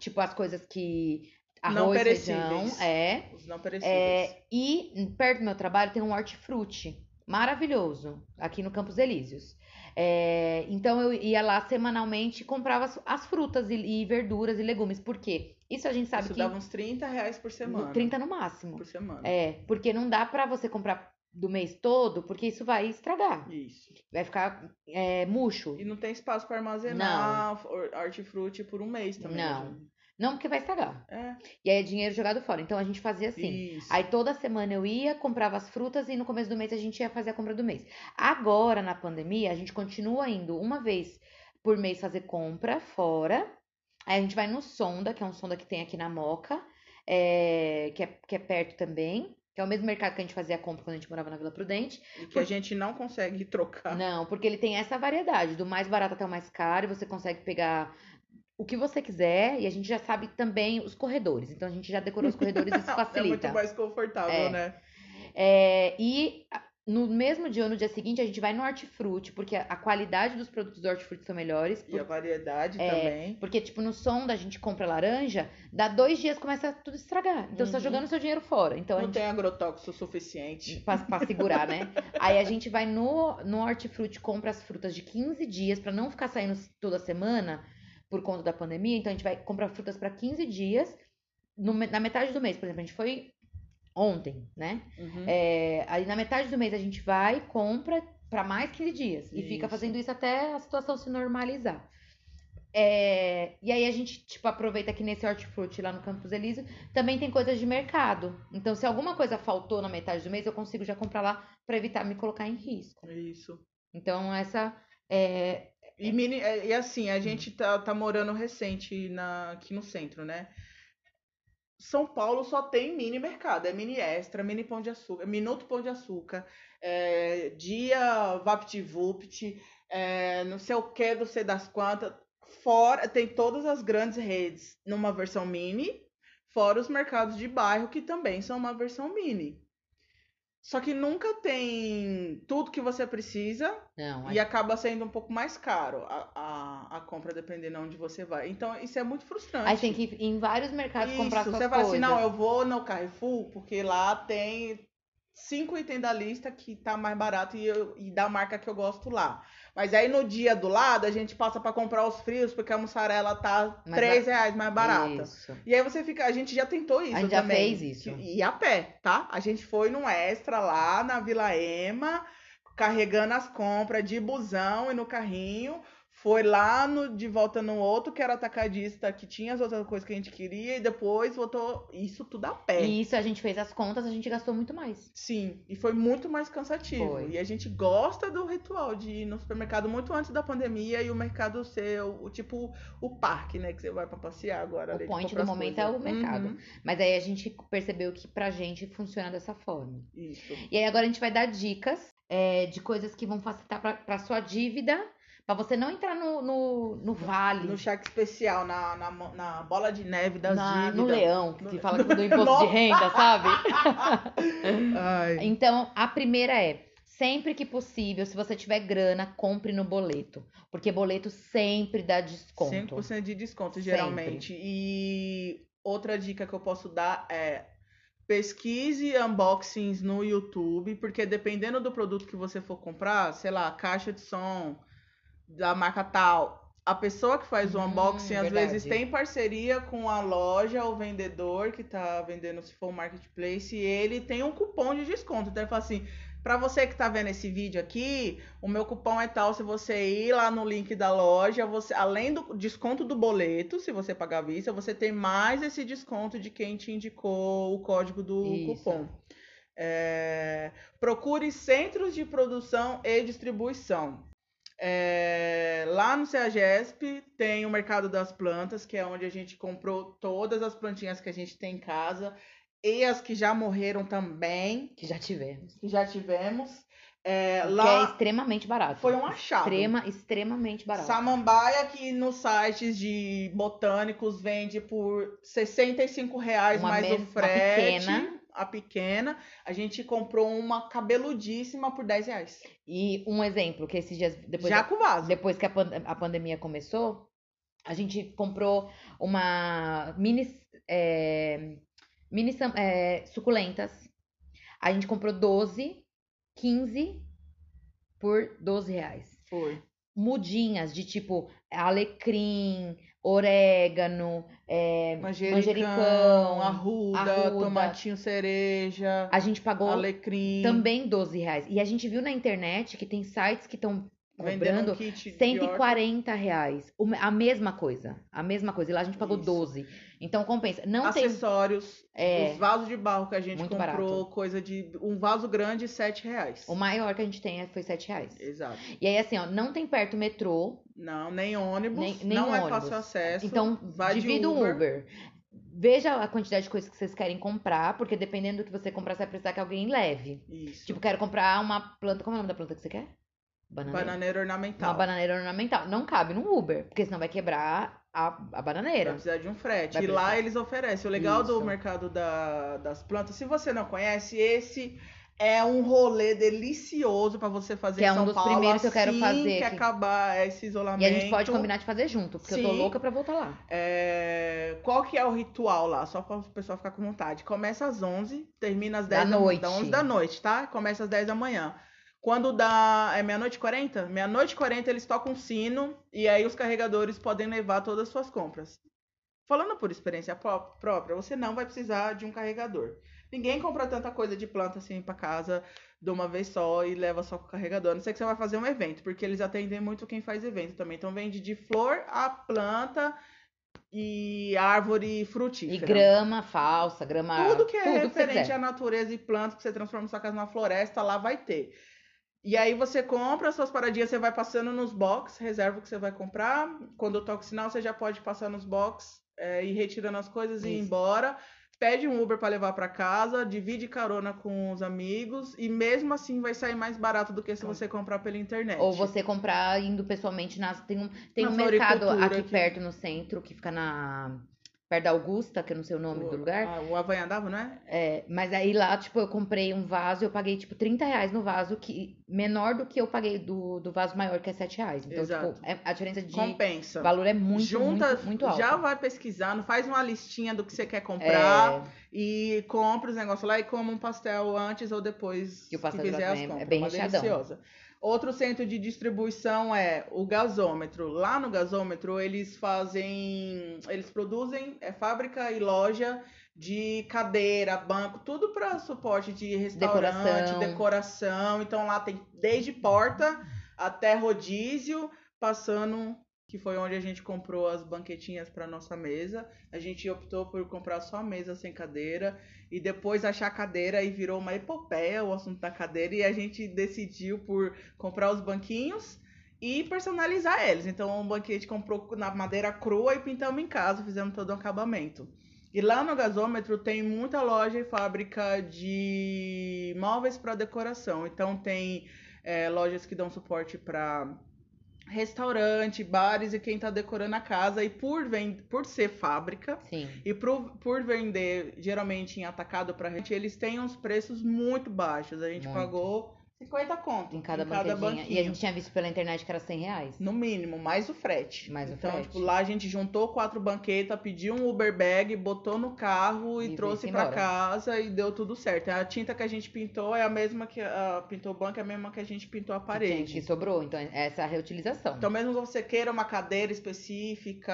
tipo as coisas que. Não Arroz, feijão, perecíveis. é. Os não perecíveis. É, e perto do meu trabalho tem um hortifruti maravilhoso, aqui no Campos Elíseos. É, então eu ia lá semanalmente e comprava as, as frutas e, e verduras e legumes. Por quê? Isso a gente sabe Isso que dava uns 30 reais por semana. 30 no máximo. por semana. É, porque não dá pra você comprar do mês todo, porque isso vai estragar. Isso. Vai ficar é, murcho. E não tem espaço para armazenar hor- hortifruti por um mês também. Não. né? Não, porque vai estragar. É. E aí é dinheiro jogado fora. Então a gente fazia assim. Isso. Aí toda semana eu ia, comprava as frutas e no começo do mês a gente ia fazer a compra do mês. Agora, na pandemia, a gente continua indo uma vez por mês fazer compra fora. Aí a gente vai no Sonda, que é um Sonda que tem aqui na Moca, é, que, é, que é perto também. Que é o mesmo mercado que a gente fazia a compra quando a gente morava na Vila Prudente. E que a gente não consegue trocar. Não, porque ele tem essa variedade, do mais barato até o mais caro, e você consegue pegar o que você quiser, e a gente já sabe também os corredores. Então a gente já decorou os corredores e isso É muito facilita. mais confortável, É. né? É, e no mesmo dia ou no dia seguinte, a gente vai no hortifruti, porque a, a qualidade dos produtos do hortifruti são melhores. E a variedade É, também. Porque, tipo, no som da gente compra laranja, dá dois dias começa tudo a estragar. Então você tá Uhum. jogando seu dinheiro fora. Então a Não gente tem agrotóxico suficiente. pra, pra segurar, né? Aí a gente vai no, no hortifruti, compra as frutas de 15 dias, pra não ficar saindo toda semana por conta da pandemia. Então a gente vai comprar frutas pra 15 dias. No na metade do mês, por exemplo, a gente foi ontem, né? Uhum. É, aí na metade do mês a gente vai, compra pra mais 15 dias. E fica Isso. fazendo isso até a situação se normalizar. É, e aí a gente, tipo, aproveita que nesse hortifruti lá no Campos Elísio também tem coisas de mercado. Então, se alguma coisa faltou na metade do mês, eu consigo já comprar lá pra evitar me colocar em risco. Isso. Então, essa é. E, mini, é, e assim, a gente tá, tá morando recente na, aqui no centro, né? São Paulo só tem mini mercado, é mini extra, mini pão de açúcar, minuto pão de açúcar, é, dia VaptVupt, é, não sei o que, não sei das quantas. Fora, tem todas as grandes redes numa versão mini, fora os mercados de bairro que também são uma versão mini. Só que nunca tem tudo que você precisa Não, e acaba sendo um pouco mais caro a, a, a compra, dependendo de onde você vai. Então, isso é muito frustrante. Aí tem que ir em vários mercados Isso, comprar suas você fala assim, não, eu vou no Carrefour, porque lá tem cinco itens da lista que tá mais barato e, eu- e da marca que eu gosto lá. Mas aí no dia do lado, a gente passa pra comprar os frios, porque a mussarela tá Mais 3 reais mais barata. Isso. E aí você fica, a gente já tentou isso A gente já também. fez isso. Que- E a pé, tá? A gente foi num extra lá na Vila Ema, carregando as compras de busão e no carrinho. Foi lá no, de volta no outro, que era atacadista, que tinha as outras coisas que a gente queria, e depois voltou isso tudo a pé. E isso a gente fez as contas, a gente gastou muito mais. Sim, e foi muito mais cansativo. Foi. E a gente gosta do ritual de ir no supermercado muito antes da pandemia e o mercado ser o, tipo o parque, né? Que você vai pra passear agora. O ali, de point do momento coisas. é o mercado. Uhum, Mas aí a gente percebeu que pra gente funciona dessa forma. Isso. E aí agora a gente vai dar dicas é, de coisas que vão facilitar pra, pra sua dívida, pra você não entrar no, no, no vale, No cheque especial, na, na, na bola de neve das na- no dívidas. leão, que No- fala que do imposto de renda, sabe? Então, a primeira é, sempre que possível, se você tiver grana, compre no boleto. Porque boleto sempre dá desconto. 5% de desconto, Sempre. geralmente. E outra dica que eu posso dar é pesquise unboxings no YouTube, porque dependendo do produto que você for comprar, sei lá, caixa de som da marca tal, a pessoa que faz o Hum, unboxing às verdade. vezes tem parceria com a loja ou vendedor que tá vendendo, se for um marketplace, e ele tem um cupom de desconto. Então ele fala assim: Pra você que tá vendo esse vídeo aqui, o meu cupom é tal. Se você ir lá no link da loja, você, além do desconto do boleto, se você pagar à vista, você tem mais esse desconto de quem te indicou o código do Isso. cupom. É, procure centros de produção e distribuição. É, lá no CEAGESP tem o Mercado das Plantas, que é onde a gente comprou todas as plantinhas que a gente tem em casa e as que já morreram também, Que já tivemos. que já tivemos. É, Que é lá extremamente barato. foi um achado. Extrema, extremamente barato. Samambaia que nos sites de botânicos vende por 65 reais Uma mais o frete. pequena. A pequena. A gente comprou uma cabeludíssima por 10 reais. E um exemplo, que esses dias, depois, Já da- com vaso. depois que a, pan- a pandemia começou, a gente comprou uma mini, é, mini é, suculentas. A gente comprou 12, 15 por 12 reais. Foi. Mudinhas de tipo alecrim, orégano, é, Manjericão, manjericão. arruda, arruda. tomatinho cereja, A gente pagou alecrim. também 12 reais. E a gente viu na internet que tem sites que estão vendendo cobrando kit de 140 reais. A mesma coisa. A mesma coisa. E lá a gente pagou Isso. 12. Então compensa. Não tem. acessórios, É, os vasos de barro que a gente Muito comprou, barato. coisa de um vaso grande, 7 reais. o maior que a gente tem é- foi 7 reais. Exato. E aí, assim, ó, não tem perto metrô. Não, nem ônibus, Nem- nem não é ônibus. fácil acesso. Então, vai divida um Uber. Uber. Veja a quantidade de coisas que vocês querem comprar, porque dependendo do que você comprar, você vai precisar que alguém leve. Isso. Tipo, quero comprar uma planta. Como é o nome da planta que você quer? Bananeira. bananeira Uma ornamental. bananeira ornamental. Não cabe no Uber, porque senão vai quebrar a, a Vai bananeira. precisar de um frete. Vai e lá precisar. eles oferecem. O legal do Isso. mercado da- das plantas, se você não conhece, esse é um rolê delicioso pra você fazer Que é um São dos Paulo primeiros que eu quero assim fazer que aqui. acabar esse isolamento. E a gente pode combinar de fazer junto, porque eu tô Sim. louca pra voltar lá. É, Qual que é o ritual lá? Só para o pessoal ficar com vontade. Começa às 11, termina às Da 10 da noite. Da 11 da noite, tá? Começa às 10 da manhã. Quando dá. É meia-noite e 40? Meia-noite e 40 eles tocam um sino e aí os carregadores podem levar todas as suas compras. Falando por experiência pró- própria, você não vai precisar de um carregador. Ninguém compra tanta coisa de planta assim pra casa de uma vez só e leva só com o carregador. A não sei que você vai fazer um evento, porque eles atendem muito quem faz evento também. Então vende de flor a planta e árvore frutífera. E grama falsa, grama. Tudo que é você referente quiser. à natureza e planta que você transforma sua casa numa floresta, lá vai ter. E aí você compra as suas paradinhas, você vai passando nos box, reserva o que você vai comprar. Quando toca o sinal, você já pode passar nos box é, e retirando as coisas e ir Isso. embora. Pede um Uber para levar para casa, divide carona com os amigos e mesmo assim vai sair mais barato do que se você comprar pela internet. Ou você comprar indo pessoalmente nas. Tem um, tem Na um mercado aqui, aqui. perto no centro, que fica na. Perto da Augusta, que eu não sei o nome do lugar. Ah, o Avanhadava, não é? É, mas aí lá, tipo, eu comprei um vaso, eu paguei, tipo, 30 reais no vaso, que menor do que eu paguei do, do vaso maior, que é 7 reais. Então, Exato. tipo, é- a diferença de Compensa. valor é muito, Junta, muito, muito alta. já vai pesquisando, faz uma listinha do que você quer comprar. É, E compra os negócios lá e come um pastel antes ou depois E o pastel que fizer lá as também é compras. bem uma recheadão. deliciosa. Outro centro de distribuição é o gasômetro. Lá no gasômetro eles fazem, eles produzem é fábrica e loja de cadeira, banco, tudo para suporte de restaurante, Decoração. decoração. Então lá tem desde porta até rodízio passando, que foi onde a gente comprou as banquetinhas para nossa mesa. A gente optou por comprar só a mesa sem cadeira e depois achar a cadeira e virou uma epopeia o assunto da cadeira e a gente decidiu por comprar os banquinhos e personalizar eles. Então, o banquete comprou na madeira crua e pintamos em casa, fizemos todo o acabamento. E lá no gasômetro tem muita loja e fábrica de móveis para decoração. Então, tem é, lojas que dão suporte para restaurante, bares e quem tá decorando a casa. E por, vend... por ser fábrica Sim. e por, por vender geralmente em atacado pra gente, eles têm uns preços muito baixos. A gente Muito. pagou 50 conto Em cada em cada. E a gente tinha visto pela internet que era 100 reais. No mínimo, mais o frete. Mais o então, frete. tipo, lá a gente juntou quatro banquetas, pediu um Uber bag, botou no carro e, E trouxe embora. casa e deu tudo certo. A tinta que a gente pintou é a mesma que a pintou o banco, é a mesma que a gente pintou a parede. que sobrou. Então, essa é a reutilização. Então, mesmo que você queira uma cadeira específica,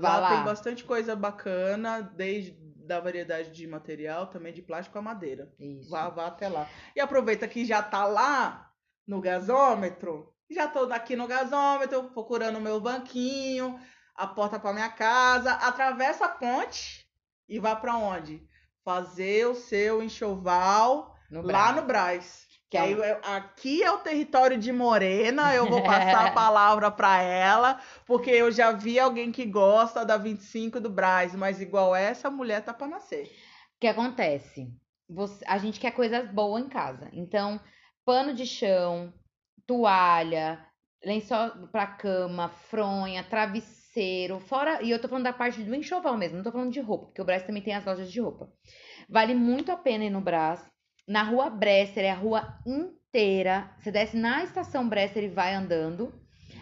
lá, lá. tem bastante coisa bacana, desde da variedade de material, também de plástico a madeira. Isso. Vá, vá até lá. E aproveita que já tá lá no gasômetro. Já tô aqui no gasômetro, procurando o meu banquinho, a porta para minha casa, atravessa a ponte e vá para onde? Fazer o seu enxoval No lá Brás. no Brás. Que aí um- eu- aqui é o território de Morena, eu vou passar a palavra para ela, porque eu já vi alguém que gosta da 25 do Brás, mas igual essa mulher tá para nascer. O que acontece? Você- a gente quer coisas boas em casa. Então, pano de chão, toalha, lençol pra cama, fronha, travesseiro, fora. E eu tô falando da parte do enxoval mesmo, não tô falando de roupa, porque o Brás também tem as lojas de roupa. Vale muito a pena ir no Brás. Na rua Bresser, é a rua inteira. Você desce na estação Bresser e vai andando.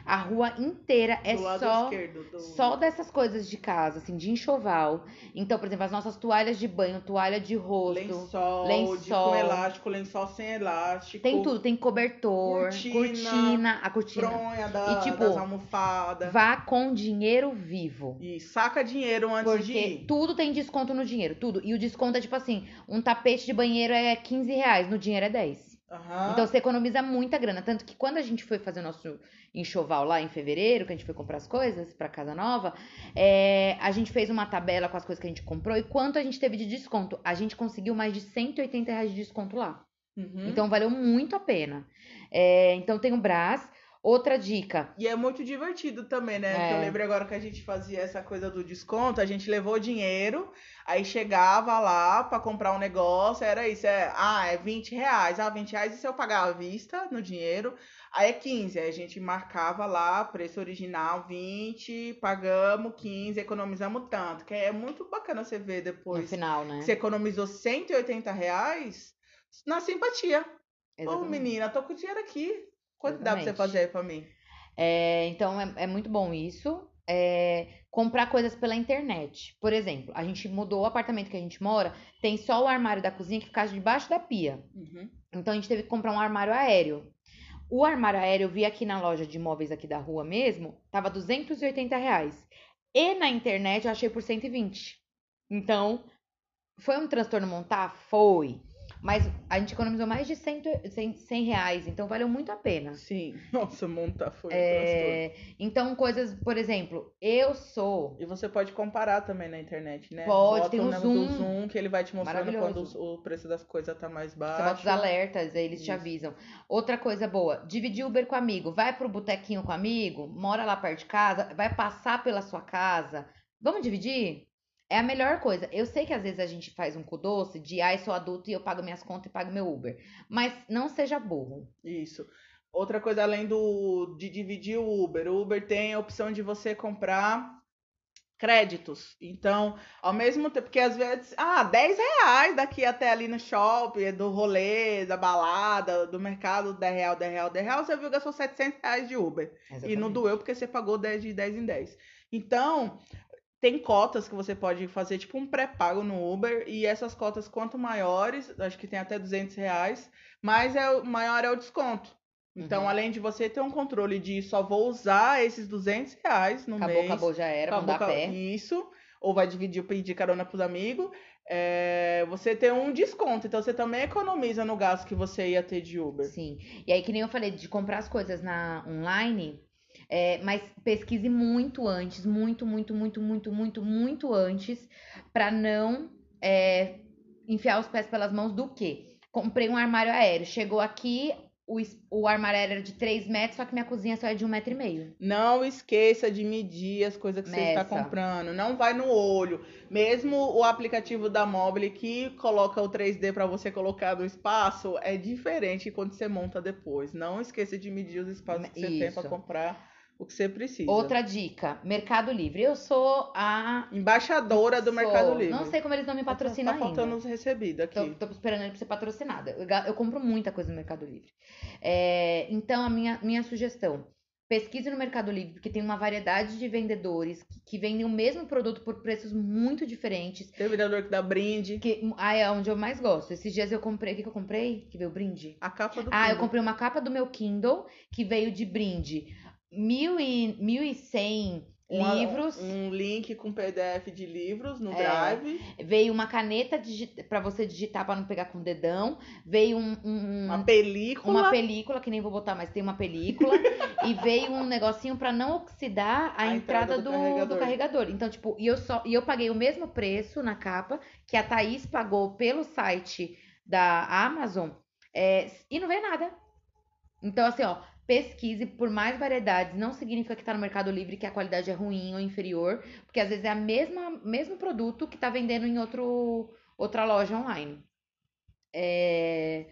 A rua inteira é só. esquerdo. Do... Só dessas coisas de casa, assim, de enxoval. Então, por exemplo, as nossas toalhas de banho, toalha de rosto. lençol, De, lençol. com elástico, lençol sem elástico. Tem tudo, tem cobertor, Cortina, cortina, a cortina. Fronha da, E, tipo, das almofadas. Vá com dinheiro vivo. E saca dinheiro antes de Porque ir. tudo tem desconto no dinheiro, tudo. E o desconto é tipo assim: um tapete de banheiro é 15 reais, no dinheiro é 10. Aham. Então você economiza muita grana. Tanto que quando a gente foi fazer o nosso enxoval lá em fevereiro, que a gente foi comprar as coisas pra casa nova, é, a gente fez uma tabela com as coisas que a gente comprou e quanto a gente teve de desconto. A gente conseguiu mais de 180 reais de desconto lá. Uhum. Então valeu muito a pena. É, então tem o Brás. Outra dica. E é muito divertido também, né? É. Eu lembro agora que a gente fazia essa coisa do desconto, a gente levou dinheiro, aí chegava lá pra comprar um negócio, era isso, é, ah, é 20 reais, ah, 20 reais, e se eu pagar à vista no dinheiro, aí é 15, aí a gente marcava lá, preço original 20, pagamos 15, economizamos tanto, que é muito bacana você ver No depois final, né? que você economizou 180 reais na simpatia. Ô, Exatamente. menina, tô com o dinheiro aqui, quanto dá pra você fazer aí pra mim? É, então é, é muito bom isso. É, comprar coisas pela internet. Por exemplo, a gente mudou o apartamento que a gente mora, tem só o armário da cozinha que fica debaixo da pia. Uhum. Então a gente teve que comprar um armário aéreo. O armário aéreo eu vi aqui na loja de móveis aqui da rua mesmo, tava 280 reais. E na internet eu achei por 120. Então, foi um transtorno montar? Foi. Mas a gente economizou mais de 100, 100, 100 reais, então valeu muito a pena. Sim. Nossa, montar foi. É, então, coisas, por exemplo, eu sou. E você pode comparar também na internet, né? Pode, Bota tem o o Zoom. Zoom que ele vai te mostrando quando o preço das coisas tá mais Você baixo. bota os alertas, aí eles te Isso. avisam. Outra coisa boa, dividir Uber com amigo. Vai pro botequinho com amigo, mora lá perto de casa, vai passar pela sua casa. Vamos dividir? É a melhor coisa. Eu sei que às vezes a gente faz um cu doce de ai, sou adulto e eu pago minhas contas e pago meu Uber. Mas não seja burro. Isso. Outra coisa além do de dividir o Uber, o Uber tem a opção de você comprar créditos. Então, ao mesmo tempo, porque às vezes, ah, 10 reais daqui até ali no shopping, do rolê, da balada, do mercado, 10 real, 10 real, 10 real, você viu, gastou 700 reais de Uber. E não Exatamente. doeu porque você pagou 10 de 10 em 10. Então, tem cotas que você pode fazer, tipo um pré-pago no Uber, e essas cotas, quanto maiores, acho que tem até 200 reais, mais é, maior é o desconto. Então, Uhum. além de você ter um controle de só vou usar esses 200 reais no Acabou, mês. acabou, já era, acabou, pé. Isso. Ou vai dividir, pedir carona pros amigos. é, você tem um desconto. Então, você também economiza no gasto que você ia ter de Uber. Sim. E aí, que nem eu falei, de comprar as coisas na online, É, mas pesquise muito antes, muito, muito, muito, muito, muito, muito antes, pra não é, enfiar os pés pelas mãos do quê? Comprei um armário aéreo. Chegou aqui, o, o armário aéreo era de 3 metros, só que minha cozinha só é de um metro e meio. Não esqueça de medir as coisas que você está comprando. Não vai no olho. Mesmo o aplicativo da Mobile que coloca o 3D para você colocar no espaço é diferente quando você monta depois. Não esqueça de medir os espaços que você tem para Isso. comprar o que você precisa. Outra dica, Mercado Livre. Eu sou a. Embaixadora do sou- Mercado Livre. Não sei como eles não me patrocinam Tá faltando ainda. os recebidos aqui. Tô, tô esperando ele pra ser patrocinada. Eu, eu compro muita coisa no Mercado Livre. É, então, a minha, minha sugestão. Pesquise no Mercado Livre, porque tem uma variedade de vendedores que, que vendem o mesmo produto por preços muito diferentes. Tem o vendedor que dá brinde. Que ah, é onde eu mais gosto. Esses dias eu comprei. O que, que eu comprei? Que veio brinde? A capa do Ah, eu Kindle. comprei uma capa do meu Kindle que veio de brinde. Mil e, mil e cem Uma- livros. Um link com PDF de livros no É. Drive. Veio uma caneta pra você digitar pra não pegar com o dedão. Veio um, um- Uma película. uma película, que nem vou botar, mas tem uma película. e veio um negocinho pra não oxidar a, A entrada, entrada do do, carregador. do carregador. Então, tipo, e eu só e eu paguei o mesmo preço na capa que a Thaís pagou pelo site da Amazon é, e não veio nada. Então, assim, ó, pesquise por mais variedades. Não significa que tá no Mercado Livre que a qualidade é ruim ou inferior, porque às vezes é a mesma mesmo produto que tá vendendo em outro, outra loja online. É,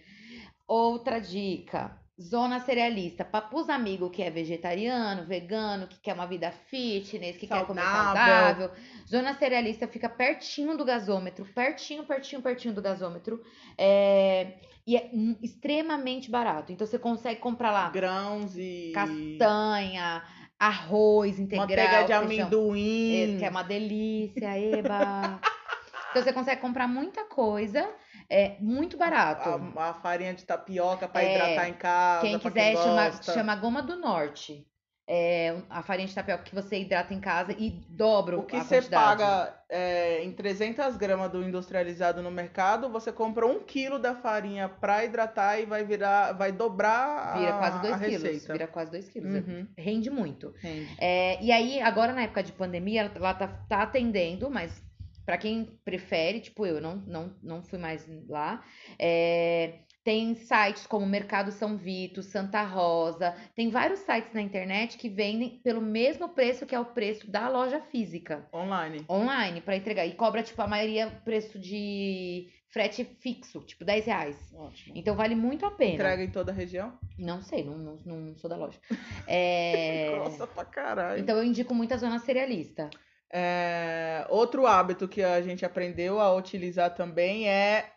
Outra dica. Zona cerealista. Para os amigos que é vegetariano, vegano, que quer uma vida fitness, que quer comer Saudável. saudável. Zona cerealista fica pertinho do gasômetro. Pertinho, pertinho, pertinho do gasômetro. É, E é extremamente barato. Então você consegue comprar lá grãos e castanha, arroz integral. manteiga de amendoim. É, que é uma delícia, eba. então você consegue comprar muita coisa, é muito barato. a, a farinha de tapioca para É, hidratar em casa. quem quiser chama, gosta. chama Goma do Norte. É a farinha de tapioca que você hidrata em casa e dobra O que a você paga é, em 300 gramas do industrializado no mercado, você compra um quilo da farinha para hidratar e vai virar, vai dobrar Vira a, quase a 2 quilos. receita. Vira quase 2 quilos. Uhum. Rende muito. Rende. É, e aí, agora na época de pandemia, ela, ela tá, tá atendendo, mas pra quem prefere, tipo eu, não, não, não fui mais lá. é, tem sites como Mercado São Vito, Santa Rosa, tem vários sites na internet que vendem pelo mesmo preço que é o preço da loja física, Online. online, pra entregar. E cobra, tipo, a maioria preço de frete fixo, tipo 10 reais. Ótimo. Então vale muito a pena. Entrega em toda a região? Não sei, não, não, não sou da loja. É, Grossa pra caralho. Então eu indico muito a zona cerealista. É, outro hábito que a gente aprendeu a utilizar também é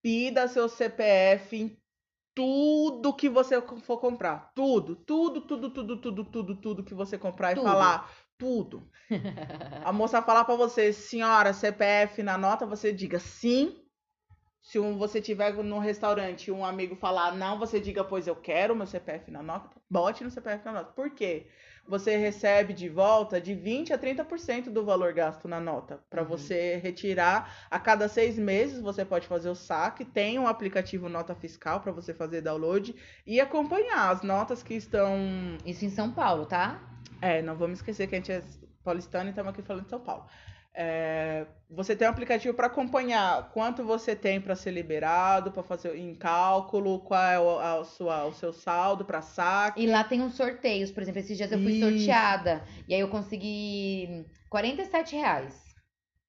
pida seu CPF em tudo que você for comprar. Tudo, tudo, tudo, tudo, tudo, tudo, tudo que você comprar Tudo. e falar. Tudo. A moça falar pra você, senhora, CPF na nota, você diga sim. Se um- você tiver no restaurante e um amigo falar não, você diga, pois eu quero meu CPF na nota, bote no CPF na nota. Por quê? Você recebe de volta de 20 a 30% do valor gasto na nota. Para Uhum. você retirar a cada seis meses, você pode fazer o saque. Tem um aplicativo Nota Fiscal para você fazer download e acompanhar as notas que estão. Isso em São Paulo, tá? É, não vamos esquecer que a gente é paulistano e estamos aqui falando de São Paulo. É, você tem um aplicativo para acompanhar quanto você tem para ser liberado, para fazer em cálculo, qual é o, a sua, o seu saldo para saque. E lá tem uns sorteios, por exemplo, esses dias eu fui Isso. sorteada. E aí eu consegui 47 reais.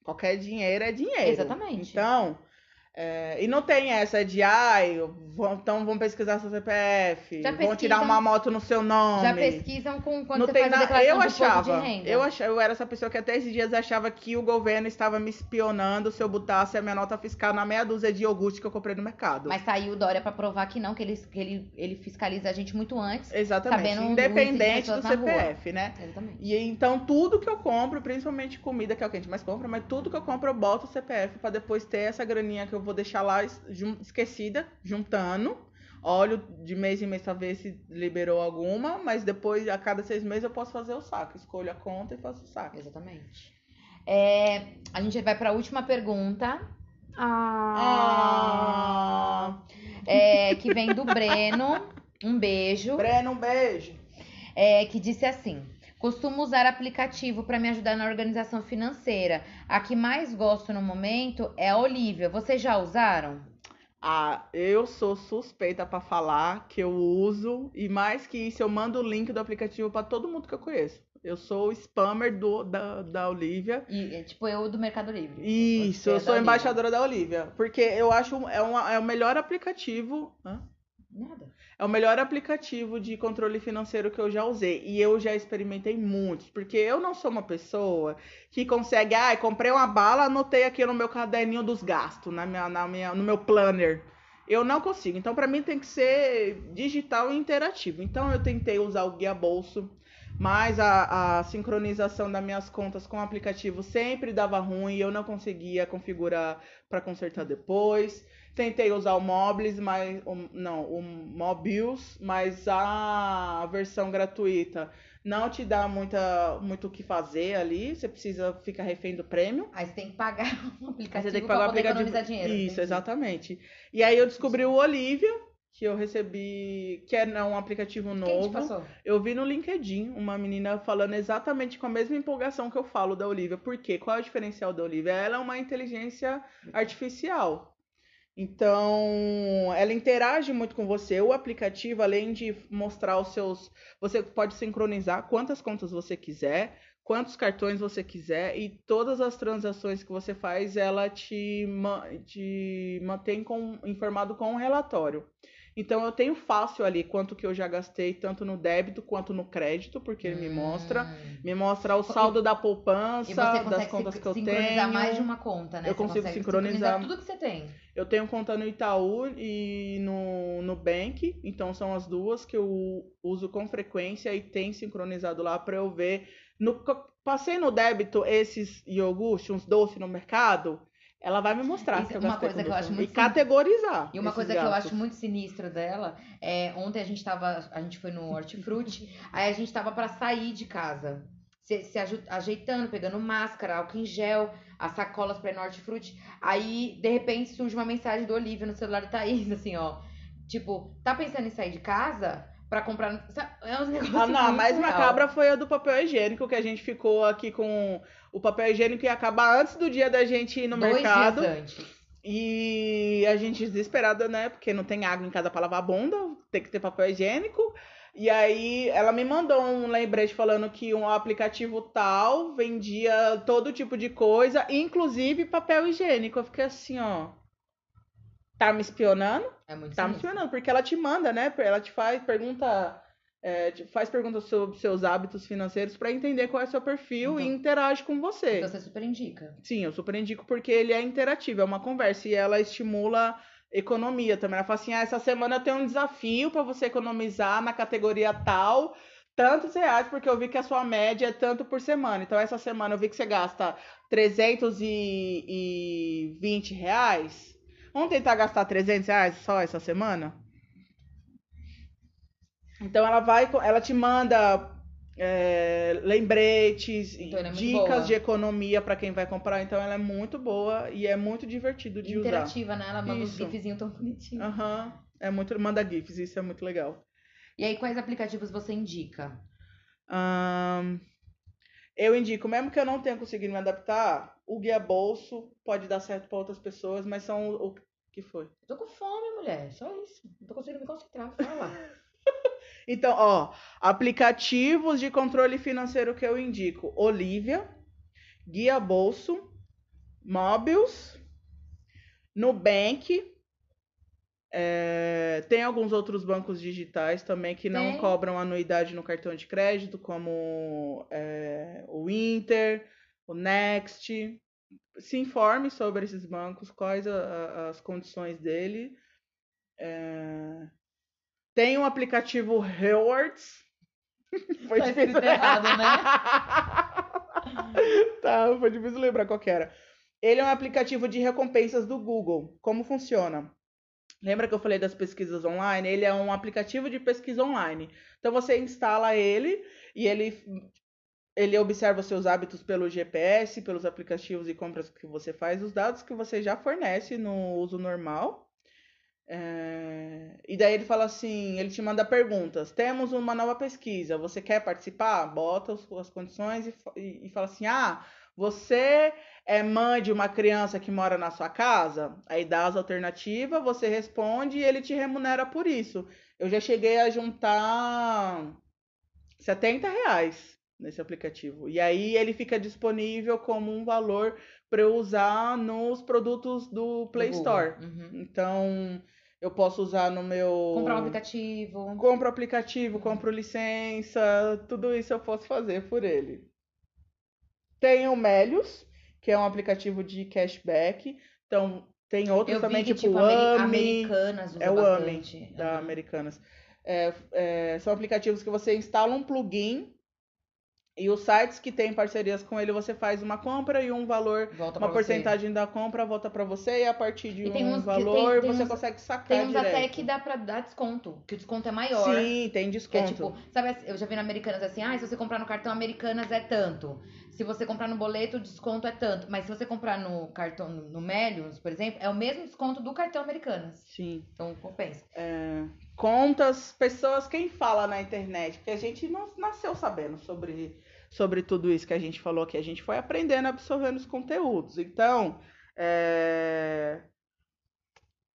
Qualquer dinheiro é dinheiro. Exatamente. Então, é, e não tem essa de, ai, vão- então vamos pesquisar seu CPF, Já vão tirar uma moto no seu nome. Já pesquisam com quando não você tem faz a nada. declaração Eu achava, de renda. eu achava, eu era essa pessoa que até esses dias achava que o governo estava me espionando se eu botasse a minha nota fiscal na meia dúzia de iogurte que eu comprei no mercado. Mas saiu o Dória pra provar que não, que ele, que ele, ele fiscaliza a gente muito antes. Exatamente, independente do na rua. CPF, né? Exatamente. E então tudo que eu compro, principalmente comida, que é o que a gente mais compra, mas tudo que eu compro eu boto o CPF pra depois ter essa graninha que eu vou deixar lá esquecida, juntando. Olho de mês em mês pra ver se liberou alguma, mas depois, a cada seis meses, eu posso fazer o saco. Escolho a conta e faço o saco. Exatamente. É, a gente vai pra última pergunta. Ah! É, que vem do Breno. Um beijo. Breno, um beijo. é, que disse assim: Costumo usar aplicativo para me ajudar na organização financeira. A que mais gosto no momento é a Olivia. Vocês já usaram? Ah, eu sou suspeita pra falar que eu uso e mais que isso, eu mando o link do aplicativo pra todo mundo que eu conheço. Eu sou o spammer do, da, da Olivia. E, é, tipo, eu do Mercado Livre. Isso, Você é eu da sou Olivia. embaixadora da Olivia. Porque eu acho é, uma, é o melhor aplicativo. Hã? Nada. É o melhor aplicativo de controle financeiro que eu já usei. E eu já experimentei muitos. Porque eu não sou uma pessoa que consegue. Ah, comprei uma bala, anotei aqui no meu caderninho dos gastos, na minha, na minha, no meu planner. Eu não consigo. Então, para mim, tem que ser digital e interativo. Então, eu tentei usar o guia bolso. Mas a, a sincronização das minhas contas com o aplicativo sempre dava ruim e eu não conseguia configurar para consertar depois. Tentei usar o Mobiles, mas o- não, o Mobius, mas a versão gratuita não te dá muita, muito o que fazer ali. Você precisa ficar refém do prêmio. Aí você tem que pagar um aplicativo Você tem que pra pagar o poder aplicativo. economizar dinheiro. Isso, entendi. exatamente. E aí eu descobri o Olivia, que eu recebi, que é um aplicativo novo. passou? Eu vi no LinkedIn uma menina falando exatamente com a mesma empolgação que eu falo da Olivia. Por quê? Qual é o diferencial da Olivia? Ela é uma inteligência artificial. Então, ela interage muito com você. O aplicativo, além de mostrar os seus. Você pode sincronizar quantas contas você quiser, quantos cartões você quiser, e todas as transações que você faz, ela te, te mantém com- informado com um relatório. Então, eu tenho fácil ali quanto que eu já gastei, tanto no débito quanto no crédito, porque ele me mostra. Hum. Me mostra o saldo da poupança, E das contas que eu sincronizar tenho. mais de uma conta, né? Eu Você consigo consegue sincronizar- tudo que você tem. Eu tenho conta no Itaú e no Nubank, então são as duas que eu uso com frequência e tem sincronizado lá para eu ver. No, passei no débito esses iogurtes, uns doces no mercado, ela vai me mostrar Isso se eu uma coisa que eu acho muito E categorizar. E uma coisa que eu gastos. acho muito sinistra dela é ontem a gente tava, a gente foi no Hortifruti, aí a gente tava pra sair de casa, se, se ajeitando, pegando máscara, álcool em gel, as sacolas pra ir no Hortifruti. Aí, de repente, surge uma mensagem do Olivia no celular da Thaís, assim, ó. Tipo, tá pensando em sair de casa pra comprar. É uns negócios Ah, não, a mais real. macabra foi a do papel higiênico, que a gente ficou aqui com o papel higiênico ia acabar antes do dia da gente ir no Dois mercado. dias antes. E a gente desesperada, né? Porque não tem água em casa pra lavar a bunda, tem que ter papel higiênico. E aí ela me mandou um lembrete falando que um aplicativo tal vendia todo tipo de coisa, inclusive papel higiênico. Eu fiquei assim, ó. Tá me espionando? É muito Tá me sinistro. espionando, porque ela te manda, né? Ela te faz pergunta. é, te faz perguntas sobre seus hábitos financeiros pra entender qual é o seu perfil e Então- interage com você. Então você super indica. Sim, eu super indico porque ele é interativo, é uma conversa e ela estimula economia também. Ela fala assim: ah, essa semana eu tenho um desafio para você economizar na categoria tal, tantos reais, porque eu vi que a sua média é tanto por semana. Então, essa semana eu vi que você gasta 320 reais. Vamos tentar gastar 300 reais só essa semana? Então, ela vai, ela te manda é, lembretes, Então, é dicas boa. de economia para quem vai comprar. Então, ela é muito boa e é muito divertido de usar. Interativa, né? Ela manda uns Isso. gifzinhos tão bonitinhos. Aham. É muito. Manda GIFs, isso é muito legal. E aí, quais aplicativos você indica? Ahn, eu indico, mesmo que eu não tenha conseguido me adaptar, o guia bolso pode dar certo para outras pessoas, mas são o o que foi. Tô com fome, mulher. Só isso. Não tô conseguindo me concentrar. Fala. Então, ó, aplicativos de controle financeiro que eu indico: Olivia, Guia Bolso, Mobius, Nubank. É, tem alguns outros bancos digitais também que não cobram anuidade no cartão de crédito, como é, o Inter, o Next. Se informe sobre esses bancos, quais a- a- as condições dele. É, Tem um aplicativo Rewards. Foi Tá difícil. escrito errado, tá, foi difícil lembrar qual que era. Ele é um aplicativo de recompensas do Google. Como funciona? Lembra que eu falei das pesquisas online? Ele é um aplicativo de pesquisa online. Então você instala ele e ele ele observa seus hábitos pelo GPS, pelos aplicativos e compras que você faz, os dados que você já fornece no uso normal. É, E daí ele fala assim, ele te manda perguntas. Temos uma nova pesquisa, você quer participar? Bota as condições e, e- e fala assim, ah, você é mãe de uma criança que mora na sua casa? Aí dá as alternativas, você responde e ele te remunera por isso. Eu já cheguei a juntar 70 reais nesse aplicativo. E aí ele fica disponível como um valor para eu usar nos produtos do Play. Store. Uhum. Então, eu posso usar no meu. Comprar um aplicativo. Compro aplicativo, compro licença, tudo isso eu posso fazer por ele. Tem o Melius, que é um aplicativo de cashback. Então, tem outros Eu também, que, tipo tipo, o Ameri- Ami, Americanas é o da Uhum. Americanas. É, é, são aplicativos que você instala um plugin e os sites que têm parcerias com ele, você faz uma compra e um valor uma você. porcentagem da compra volta pra você e a partir de um uns valor tem- tem você uns- consegue sacar Tem uns direto. até que dá pra dar desconto, que o desconto é maior. Sim, tem Que é desconto. tipo, sabe, eu já vi na Americanas assim, ah, se você comprar no cartão Americanas é tanto. Se você comprar no boleto, o desconto é tanto. Mas se você comprar no cartão, no Melius, por exemplo, é o mesmo desconto do cartão Americanas. Sim. Então compensa. É, contas, pessoas, quem fala na internet, porque a gente não nasceu sabendo sobre, sobre tudo isso que a gente falou aqui. A gente foi aprendendo, absorvendo os conteúdos. Então, é,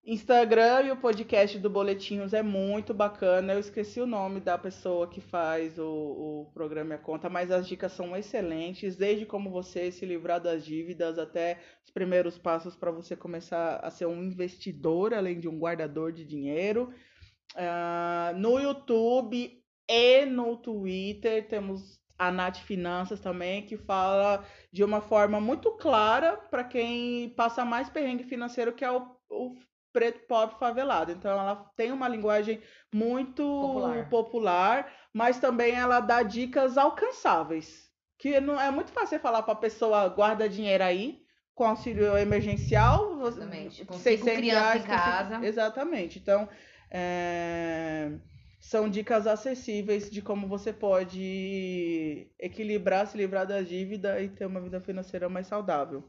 Instagram e o podcast do Boletinhos é muito bacana. Eu esqueci o nome da pessoa que faz o, o programa e a conta, mas as dicas são excelentes, desde como você se livrar das dívidas até os primeiros passos para você começar a ser um investidor, além de um guardador de dinheiro. Ah, no YouTube e no Twitter temos a Nath Finanças também, que fala de uma forma muito clara para quem passa mais perrengue financeiro, que é o, o preto pobre favelado. Então ela tem uma linguagem muito Popular. popular, mas também ela dá dicas alcançáveis. Que não é muito fácil você falar para a pessoa guarda dinheiro aí com auxílio emergencial, Exatamente. Com 600 cinco crianças reais, em cinco- casa. Exatamente. Então, é, são dicas acessíveis de como você pode equilibrar, se livrar da dívida e ter uma vida financeira mais saudável.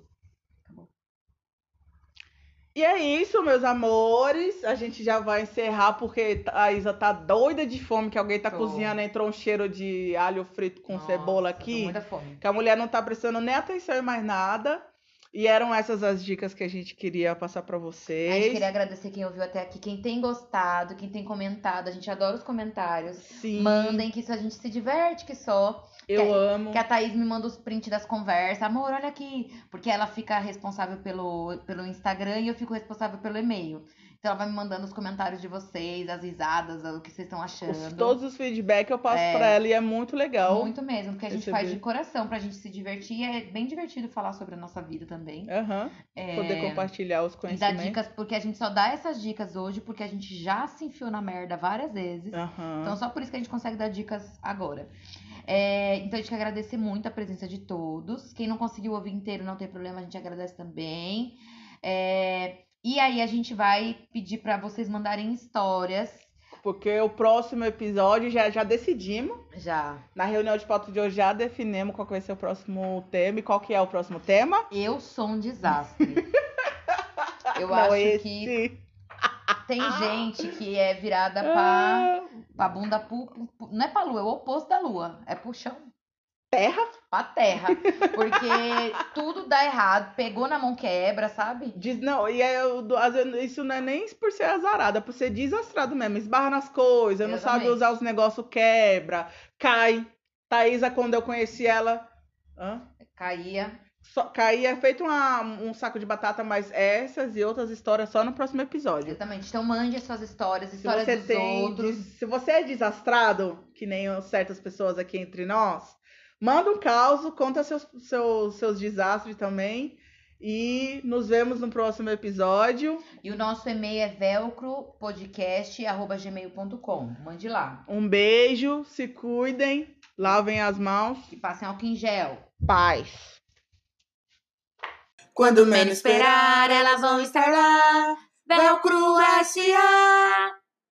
E é isso, meus amores. A gente já vai encerrar porque a Isa tá doida de fome, que alguém tá Tô. cozinhando, entrou um cheiro de alho frito com Nossa, cebola tô aqui com muita fome. que a mulher não tá prestando nem atenção em mais nada. E eram essas as dicas que a gente queria passar pra A gente vocês. queria agradecer quem ouviu até aqui, quem tem gostado, quem tem comentado. A gente adora os comentários. Sim, Mandem, que isso a gente se diverte que só. Eu que- amo. Que a Thaís me manda os prints das conversas. Amor, olha aqui. Porque ela fica responsável pelo, pelo Instagram e eu fico responsável pelo e-mail. Então ela vai me mandando os comentários de vocês, as risadas, o que vocês estão achando. Os- todos os feedbacks eu passo É. pra ela e é muito legal. Muito mesmo, porque a gente receber. faz de coração pra gente se divertir. E é bem divertido falar sobre a nossa vida também. Aham. É, Poder compartilhar os E dar conhecimentos. dicas, porque a gente só dá essas dicas hoje porque a gente já se enfiou na merda várias vezes. Aham. Então, só por isso que a gente consegue dar dicas agora. É, então, a gente quer agradecer muito a presença de todos. Quem não conseguiu ouvir inteiro, não tem problema, a gente agradece também. É, e aí, a gente vai pedir pra vocês mandarem histórias. Porque o próximo episódio já, já decidimos. Já. Na reunião de pauta de hoje já definimos qual vai ser o próximo tema e qual que é o próximo tema. Eu sou um desastre. Eu Não, acho esse... que tem gente que é virada pra, Ah, pra bunda. Pu, não é pra lua, é o oposto da lua. É pro chão. Terra. Pra terra. Porque tudo dá errado. Pegou na mão quebra, sabe? Diz, não, e é, eu isso não é nem por ser azarada, é por ser desastrado mesmo. Esbarra nas coisas, não sabe usar os negócios, quebra, cai. Thaísa, quando eu conheci ela, hã? Caía. Só, caía feito uma- um saco de batata, mas essas e outras histórias só no próximo episódio. Exatamente. Então mande as suas histórias, Se histórias você dos tem, outros. se você é desastrado, que nem certas pessoas aqui entre nós, manda um caos, conta seus, seus, seus desastres também. E nos vemos no próximo episódio. E o nosso e-mail é velcropodcast.gmail.com. Mande lá. Um beijo, se cuidem, lavem as mãos. E passem álcool em gel. Paz. Quando menos esperar, elas vão estar lá. Velcro S.A.